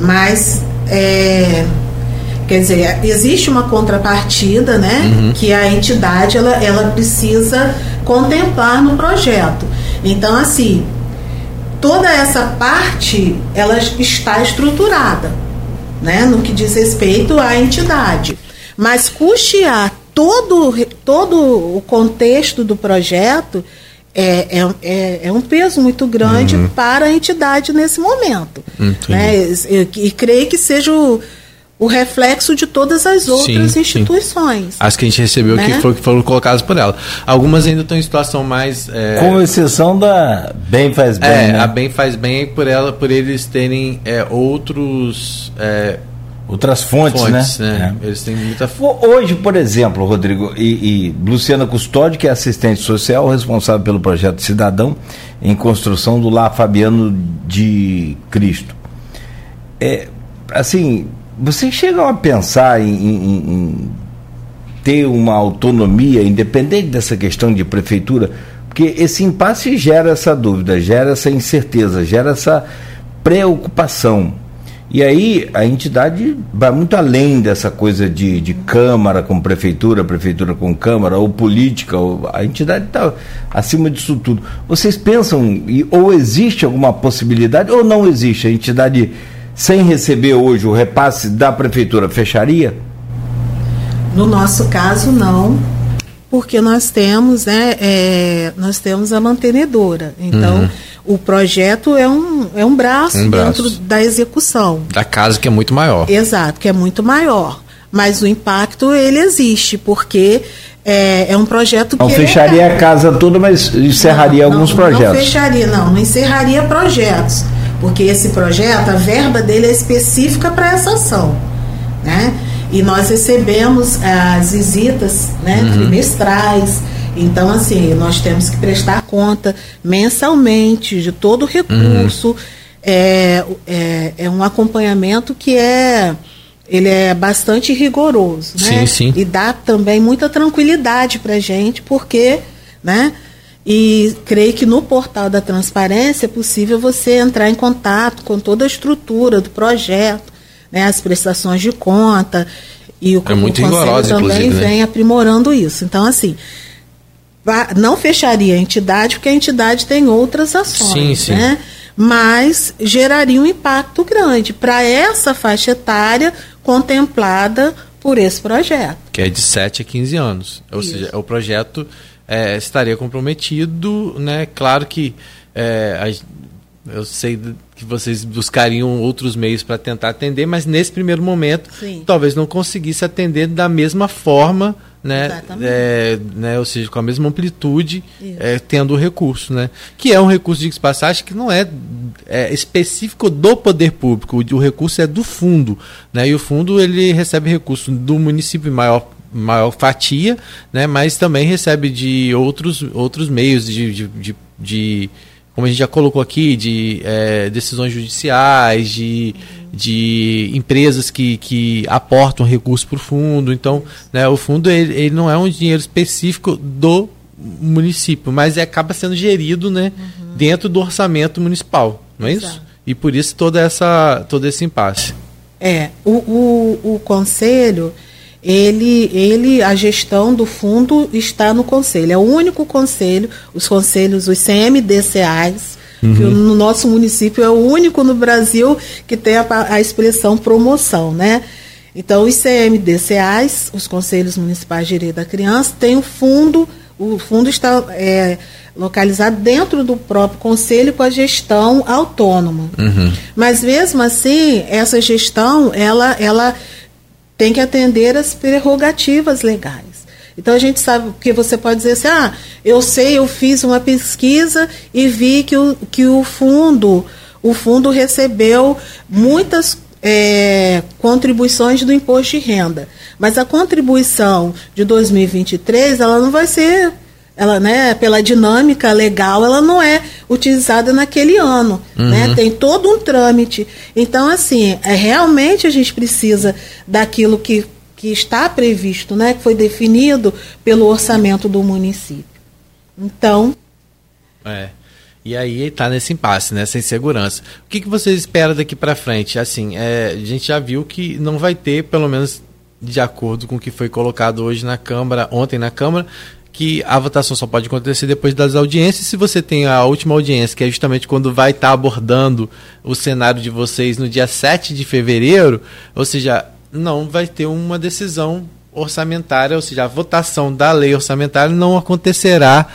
Mas é, Quer dizer, existe uma contrapartida, né, uhum. que a entidade ela, ela precisa contemplar no projeto. Então, assim, toda essa parte ela está estruturada, né, no que diz respeito à entidade. Mas custear todo, todo o contexto do projeto é, é, é, é um peso muito grande uhum. para a entidade nesse momento. Né? E creio que seja o o reflexo de todas as outras sim, instituições. Sim. As que a gente recebeu né? que, foram, que foram colocadas por ela. Algumas ainda estão em situação mais. É... Com exceção da Bem Faz Bem. É, né? a Bem Faz Bem por ela, por eles terem é, outros. É, Outras fontes, fontes né? né? É. Eles têm muita Hoje, por exemplo, Rodrigo e, e Luciana Custódio, que é assistente social responsável pelo projeto Cidadão em construção do Lar Fabiano de Cristo. É, assim, vocês chegam a pensar em, em, em ter uma autonomia, independente dessa questão de prefeitura? Porque esse impasse gera essa dúvida, gera essa incerteza, gera essa preocupação. E aí a entidade vai muito além dessa coisa de, de Câmara com Prefeitura, Prefeitura com Câmara, ou política, ou, a entidade está acima disso tudo. Vocês pensam, ou existe alguma possibilidade, ou não existe? A entidade sem receber hoje o repasse da prefeitura, fecharia? No nosso caso, não, porque nós temos, né, é, nós temos a mantenedora. Então, uhum. o projeto é um, é um braço, um braço dentro da execução. Da casa que é muito maior. Exato, que é muito maior. Mas o impacto, ele existe, porque é, é um projeto não que. Não fecharia é... a casa toda, mas encerraria não, alguns não, projetos. Não fecharia, não, não encerraria projetos porque esse projeto, a verba dele é específica para essa ação. Né? E nós recebemos as visitas né, uhum. trimestrais. Então, assim, nós temos que prestar conta mensalmente de todo o recurso. Uhum. É, é, é um acompanhamento que é ele é bastante rigoroso, né? Sim, sim. E dá também muita tranquilidade para a gente, porque, né? E creio que no portal da transparência é possível você entrar em contato com toda a estrutura do projeto, né? As prestações de conta e o, é muito o conselho também né? vem aprimorando isso. Então, assim, não fecharia a entidade porque a entidade tem outras ações, sim, sim. né? Mas geraria um impacto grande para essa faixa etária contemplada por esse projeto. Que é de 7 a 15 anos. Ou Isso. seja, o projeto é, estaria comprometido, né? Claro que é, a, eu sei que vocês buscariam outros meios para tentar atender, mas nesse primeiro momento Sim. talvez não conseguisse atender da mesma forma né, é, né, ou seja, com a mesma amplitude, é, tendo o recurso, né, que é um recurso de passagem que não é, é, específico do poder público, o, o, recurso é do fundo, né, e o fundo ele recebe recurso do município em maior maior fatia, né, mas também recebe de outros, outros meios de, de, de, de como a gente já colocou aqui, de é, decisões judiciais, de, de empresas que, que aportam recursos para o fundo. Então, né, o fundo ele, ele, não é um dinheiro específico do município, mas é, acaba sendo gerido né, uhum. dentro do orçamento municipal, não é Exato. isso? E por isso toda essa, todo esse impasse. É, o, o, o conselho ele, ele, a gestão do fundo está no conselho. É o único conselho, os conselhos, os CMDCAs, uhum. que no nosso município é o único no Brasil que tem a, a expressão promoção, né? Então, os CMDCAs, os Conselhos Municipais de Direito da Criança, tem o fundo, o fundo está é, localizado dentro do próprio conselho com a gestão autônoma. Uhum. Mas mesmo assim, essa gestão, ela, ela tem que atender as prerrogativas legais. Então a gente sabe que você pode dizer assim, ah, eu sei, eu fiz uma pesquisa e vi que o, que o fundo, o fundo recebeu muitas é, contribuições do imposto de renda. Mas a contribuição de 2023, ela não vai ser ela, né, pela dinâmica legal, ela não é utilizada naquele ano, uhum. né? Tem todo um trâmite. Então, assim, é, realmente a gente precisa daquilo que, que está previsto, né, que foi definido pelo orçamento do município. Então. É. E aí está nesse impasse, nessa insegurança. O que, que vocês esperam daqui para frente? Assim, é, a gente já viu que não vai ter, pelo menos de acordo com o que foi colocado hoje na Câmara, ontem na Câmara, que a votação só pode acontecer depois das audiências. Se você tem a última audiência, que é justamente quando vai estar tá abordando o cenário de vocês no dia 7 de fevereiro, ou seja, não vai ter uma decisão orçamentária, ou seja, a votação da lei orçamentária não acontecerá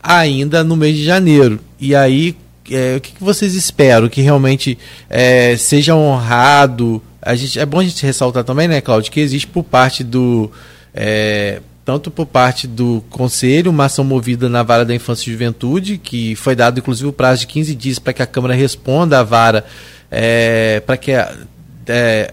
ainda no mês de janeiro. E aí, é, o que, que, vocês esperam? Que realmente é, seja honrado? A gente, é bom a gente ressaltar também, né, Cláudio, que existe por parte do. É, tanto por parte do Conselho, uma ação movida na Vara da Infância e Juventude, que foi dado inclusive o prazo de 15 dias para que a Câmara responda à Vara, é, para que é,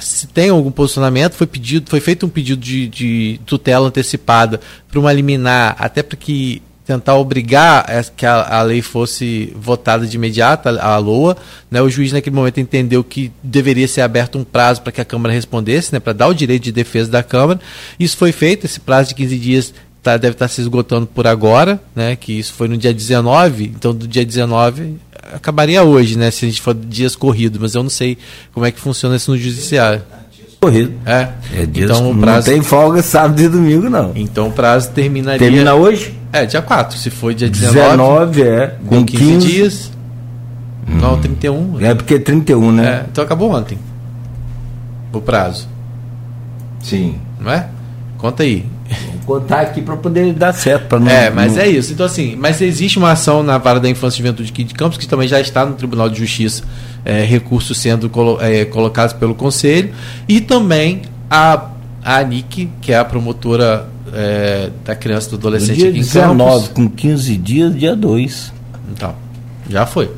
se tem algum posicionamento, foi pedido, foi feito um pedido de, de tutela antecipada para uma liminar, até para que tentar obrigar que a, a, lei fosse votada de imediato, a, a LOA. Né? O juiz, naquele momento, entendeu que deveria ser aberto um prazo para que a Câmara respondesse, né? para dar o direito de defesa da Câmara. Isso foi feito, esse prazo de 15 dias tá, deve estar tá se esgotando por agora, né? que isso foi no dia 19, então do dia 19 acabaria hoje, né? se a gente for dias corridos, mas eu não sei como é que funciona isso no judiciário corrido. É. é então, o prazo... Não tem folga sábado e domingo, não. Então o prazo terminaria. Termina hoje? É, dia 4. Se for dia 19. 19, é. Com 15, 15 dias. Hum. Não, 31. É porque é 31, né? É, então acabou ontem. O prazo. Sim. Não é? Conta aí. Vou contar aqui para poder dar certo. Pra não, é, mas não... é isso. Então, assim, mas existe uma ação na Vara da Infância e Juventude aqui de Campos, que também já está no Tribunal de Justiça, é, recursos sendo colo é, colocados pelo Conselho, e também a, a ANIC, que é a promotora é, da criança do adolescente dia aqui em 19, Campos. com 15 dias, dia 2. Então, já foi.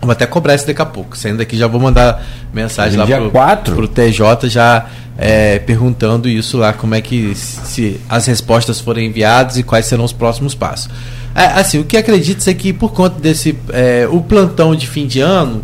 Vamos até cobrar isso daqui a pouco. Saindo daqui, já vou mandar mensagem lá dia pro, 4? pro TJ já é, perguntando isso lá, como é que se as respostas forem enviadas e quais serão os próximos passos. É, assim, o que acredito é que por conta desse é, o plantão de fim de ano,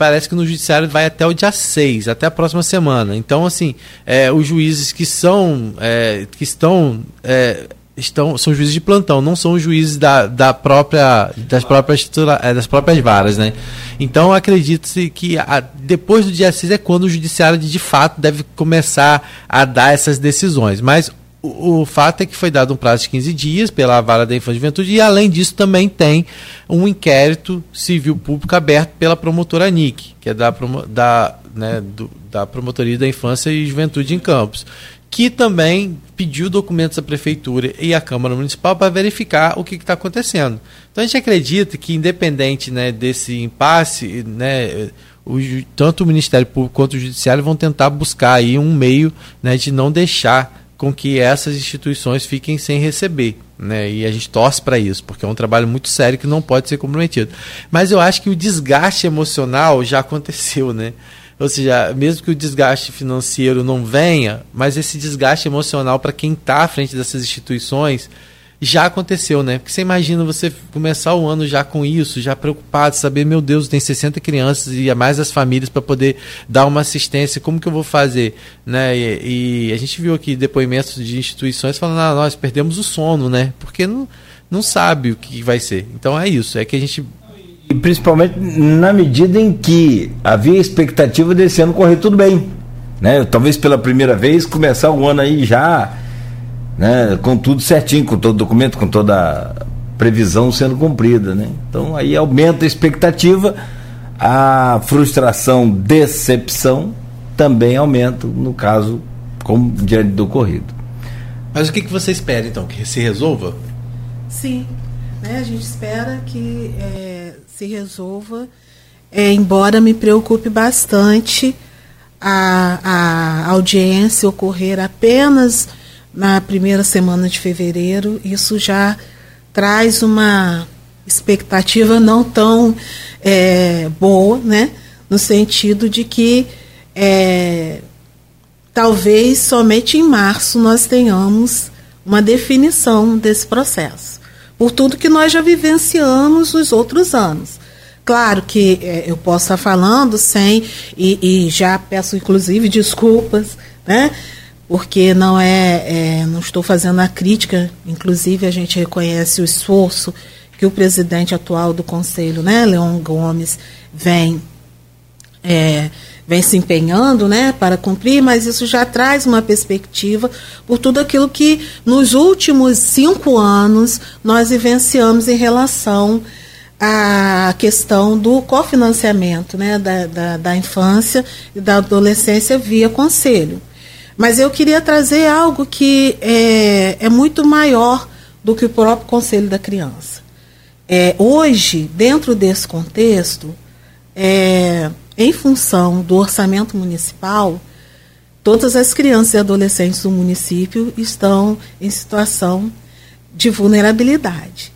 parece que no judiciário vai até o dia 6, até a próxima semana. Então, assim, é, os juízes que são é, que estão é, estão são juízes de plantão, não são juízes da, da própria das próprias é, das próprias varas, né? Então acredito-se que a, depois do dia 6 é quando o judiciário de, de fato deve começar a dar essas decisões. Mas o, fato é que foi dado um prazo de 15 dias pela Vara da Infância e Juventude e além disso também tem um inquérito civil público aberto pela promotora NIC, que é da, da, né, do, da Promotoria da Infância e Juventude em Campos que também pediu documentos à Prefeitura e à Câmara Municipal para verificar o que está acontecendo. Então a gente acredita que, independente né, desse impasse, né, o, tanto o Ministério Público quanto o Judiciário vão tentar buscar aí um meio né, de não deixar com que essas instituições fiquem sem receber. Né? E a gente torce para isso, porque é um trabalho muito sério que não pode ser comprometido. Mas eu acho que o desgaste emocional já aconteceu, né? Ou seja, mesmo que o desgaste financeiro não venha, mas esse desgaste emocional para quem está à frente dessas instituições já aconteceu, né? Porque você imagina você começar o ano já com isso, já preocupado, saber, meu Deus, tem 60 crianças e mais as famílias para poder dar uma assistência, como que eu vou fazer? Né? E, e, a gente viu aqui depoimentos de instituições falando, ah, nós perdemos o sono, né? Porque não, não sabe o que vai ser. Então é isso, é que a gente e principalmente na medida em que havia expectativa desse ano correr tudo bem. Né? Talvez pela primeira vez começar o ano aí já né, com tudo certinho, com todo documento, com toda a previsão sendo cumprida. Né? Então aí aumenta a expectativa, a frustração, decepção também aumenta, no caso, como diante do ocorrido. Mas o que, que você espera então? Que se resolva? Sim. Né? A gente espera que é, se resolva, é, embora me preocupe bastante a, a audiência ocorrer apenas na primeira semana de fevereiro, isso já traz uma expectativa não tão é, boa, né? no sentido de que é, talvez somente em março nós tenhamos uma definição desse processo por tudo que nós já vivenciamos nos outros anos. Claro que é, eu posso estar falando sem, e, e, já peço inclusive desculpas, né? Porque não é, é, não estou fazendo a crítica, inclusive a gente reconhece o esforço que o presidente atual do Conselho, né, Leon Gomes, vem é, vem se empenhando né, para cumprir, mas isso já traz uma perspectiva por tudo aquilo que nos últimos cinco anos nós vivenciamos em relação à questão do cofinanciamento né, da, da, da infância e da adolescência via conselho. Mas eu queria trazer algo que é, é muito maior do que o próprio conselho da criança. É, hoje, dentro desse contexto, é, em função do orçamento municipal, todas as crianças e adolescentes do município estão em situação de vulnerabilidade.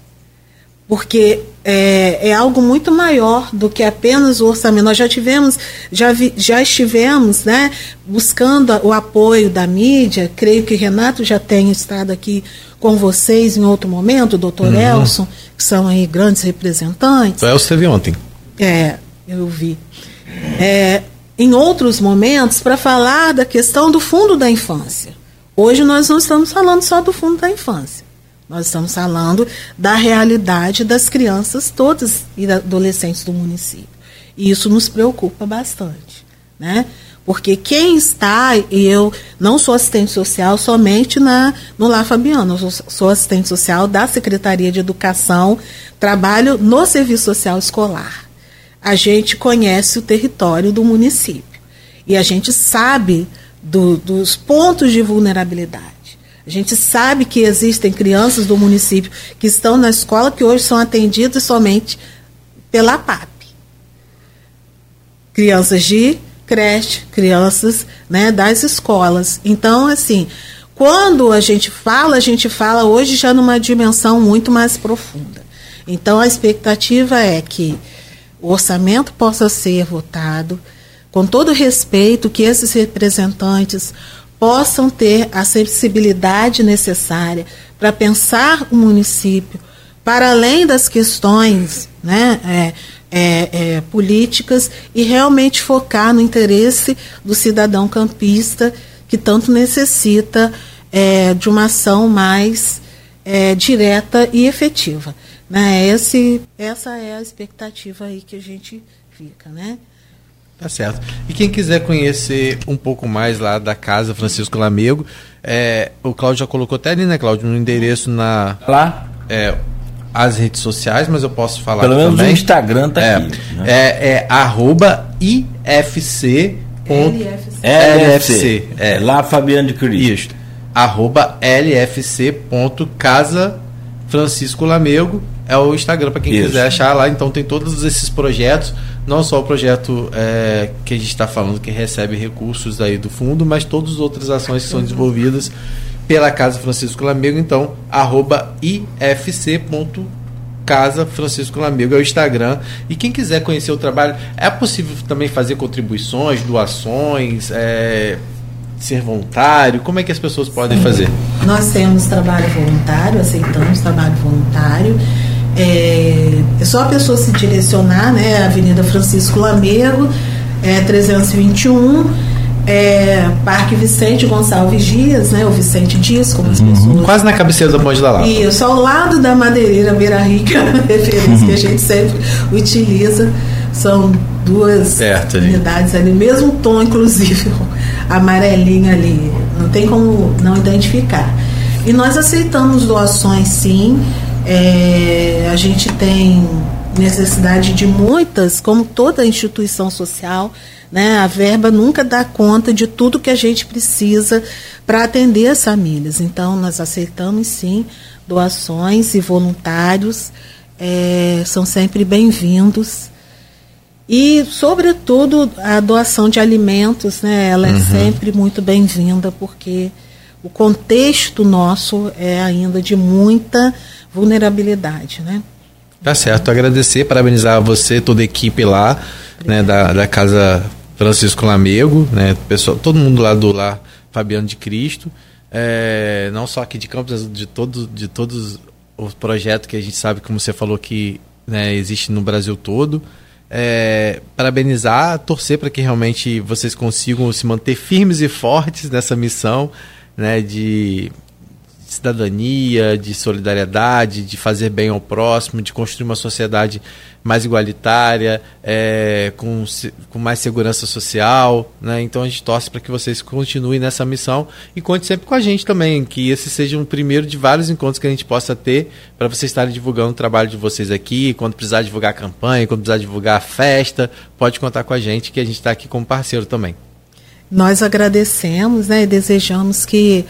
Porque é, é, algo muito maior do que apenas o orçamento. Nós já tivemos, já, vi, já estivemos né, buscando o apoio da mídia, creio que Renato já tem estado aqui com vocês em outro momento, o doutor uhum. Elson, que são aí grandes representantes. O Elson teve ontem. É, eu vi é, em outros momentos para falar da questão do fundo da infância. Hoje nós não estamos falando só do fundo da infância. Nós estamos falando da realidade das crianças todas e adolescentes do município. E isso nos preocupa bastante, né? Porque quem está, e eu não sou assistente social somente na, no Lá Fabiano, eu sou, sou assistente social da Secretaria de Educação, trabalho no Serviço Social Escolar a gente conhece o território do município e a gente sabe do, dos pontos de vulnerabilidade. A gente sabe que existem crianças do município que estão na escola que hoje são atendidas somente pela PAP. Crianças de creche, crianças né, das escolas. Então, assim, quando a gente fala, a gente fala hoje já numa dimensão muito mais profunda. Então, a expectativa é que o orçamento possa ser votado, com todo respeito, que esses representantes possam ter a sensibilidade necessária para pensar o município para além das questões né, é, é, é, políticas e realmente focar no interesse do cidadão campista que tanto necessita é, de uma ação mais é, direta e efetiva. Né? Esse, essa é a expectativa aí que a gente fica, né? Tá certo. E quem quiser conhecer um pouco mais lá da casa Francisco Lamego, é, o Cláudio já colocou até ali, né, Cláudio, no endereço na. Lá? É, as redes sociais, mas eu posso falar Pelo menos também. o Instagram tá é, aqui. Né? É, é arroba IFC. LFC. LFC. É, lá Fabiano de Cristo. Isso. Arroba lfc.casa Francisco Lamego é o Instagram para quem Isso. quiser achar lá. Então tem todos esses projetos, não só o projeto é, que a gente está falando que recebe recursos aí do fundo, mas todas as outras ações que são desenvolvidas pela Casa Francisco Lamego. Então arroba ifc.casa Francisco Lamego é o Instagram. E quem quiser conhecer o trabalho, é possível também fazer contribuições, doações, é, ser voluntário. Como é que as pessoas podem fazer? Nós temos trabalho voluntário, aceitamos trabalho voluntário. É, é só a pessoa se direcionar, né? Avenida Francisco Lamego, é, 321, é, Parque Vicente Gonçalves Dias, né? O Vicente Dias, como as pessoas. Quase na cabeceira da Ponte da Lapa. Isso, ao lado da madeireira Beira Rica, a referência que a gente sempre utiliza. São duas Certo, unidades ali, mesmo tom, inclusive, amarelinho ali. Não tem como não identificar. E nós aceitamos doações, sim. É, a gente tem necessidade de muitas, como toda instituição social, né? A verba nunca dá conta de tudo que a gente precisa para atender as famílias. Então, nós aceitamos sim doações e voluntários, é, são sempre bem-vindos. E, sobretudo, a doação de alimentos, né? Ela é sempre muito bem-vinda, porque o contexto nosso é ainda de muita vulnerabilidade, né? Tá certo, agradecer, parabenizar você, toda a equipe lá, né, da, da Casa Francisco Lamego, né, pessoal, todo mundo lá do lá Fabiano de Cristo, é, não só aqui de Campos, de, todo, de todos os projetos que a gente sabe, como você falou, que né, existe no Brasil todo. É, parabenizar, torcer para que realmente vocês consigam se manter firmes e fortes nessa missão né, de cidadania, de solidariedade, de fazer bem ao próximo, de construir uma sociedade mais igualitária, é, com, com mais segurança social. Né? Então a gente torce para que vocês continuem nessa missão e conte sempre com a gente também, que esse seja um primeiro de vários encontros que a gente possa ter para vocês estarem divulgando o trabalho de vocês aqui. Quando precisar divulgar a campanha, quando precisar divulgar a festa, pode contar com a gente, que a gente está aqui como parceiro também. Nós agradecemos né, e desejamos que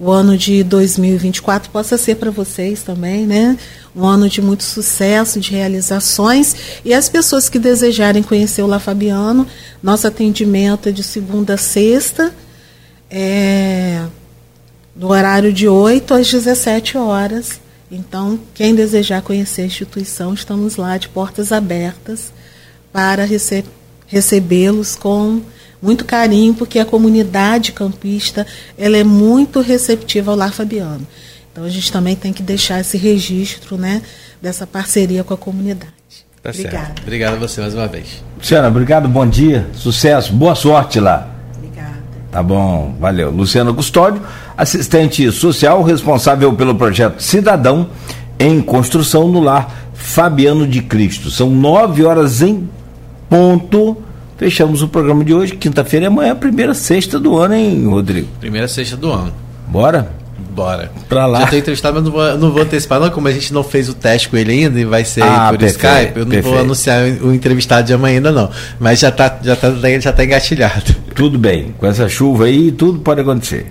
o ano de 2024 possa ser para vocês também, né? Um ano de muito sucesso, de realizações. E as pessoas que desejarem conhecer o La Fabiano, nosso atendimento é de segunda a sexta, é, no horário de 8 às 17 horas. Então, quem desejar conhecer a instituição, estamos lá de portas abertas para rece recebê-los com muito carinho, porque a comunidade campista ela é muito receptiva ao Lar Fabiano. Então, a gente também tem que deixar esse registro né, dessa parceria com a comunidade. Tá Obrigada. certo. Obrigado a você mais uma vez. Luciana, obrigado, bom dia, sucesso, boa sorte lá. Obrigada. Tá bom, valeu. Luciano Custódio, assistente social responsável pelo projeto Cidadão em Construção no Lar Fabiano de Cristo. São nove horas em ponto. Fechamos o programa de hoje. Quinta-feira é amanhã, primeira sexta do ano, hein, Rodrigo? Primeira sexta do ano. Bora? Bora. Pra lá. Já tô entrevistado, mas não vou, não vou antecipar, não. Como a gente não fez o teste com ele ainda e vai ser Ah, por perfeito, Skype, eu não perfeito. vou anunciar o entrevistado de amanhã ainda, não. Mas já tá, já tá, já tá engatilhado. Tudo bem. Com essa chuva aí, tudo pode acontecer.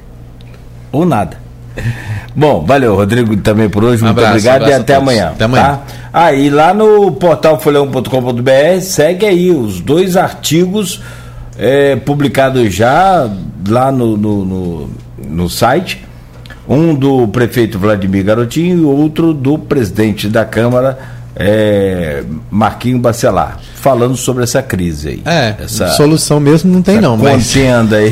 Ou nada. Bom, valeu, Rodrigo, também por hoje. Um Muito abraço, obrigado e abraço a até amanhã. Até amanhã. Tá? Ah, e lá no portal folhão.com.br segue aí os dois artigos é, publicados já lá no, no, no, no site. Um do prefeito Vladimir Garotinho e outro do presidente da Câmara, é, Marquinho Bacelar, falando sobre essa crise aí. É, essa, solução mesmo não tem não, mas... Contenda aí.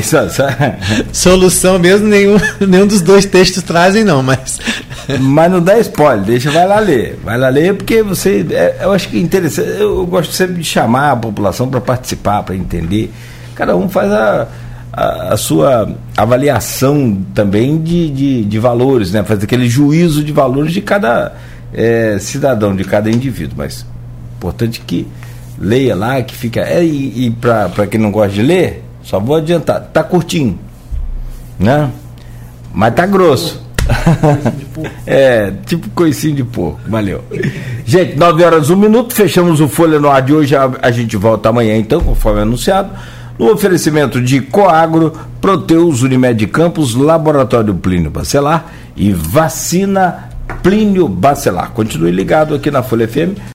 solução mesmo nenhum, nenhum dos dois textos trazem não, mas... mas não dá spoiler, deixa, vai lá ler. Vai lá ler porque você, é, eu acho que é interessante, eu gosto sempre de chamar a população para participar, para entender. Cada um faz a, a, a sua avaliação também de, de, de valores, né? Faz aquele juízo de valores de cada é, cidadão, de cada indivíduo, mas importante que leia lá, que fica. É, e, e para quem não gosta de ler, só vou adiantar, tá curtinho, né? Mas tá grosso. é, tipo coicinho de porco. Valeu. Gente, 9 horas, 1 minuto. Fechamos o Folha no ar de hoje. A, a gente volta amanhã, então, conforme anunciado. No oferecimento de Coagro, Proteus Unimed Campos, Laboratório Plínio Bacelar e Vacina Plínio Bacelar. Continue ligado aqui na Folha FM.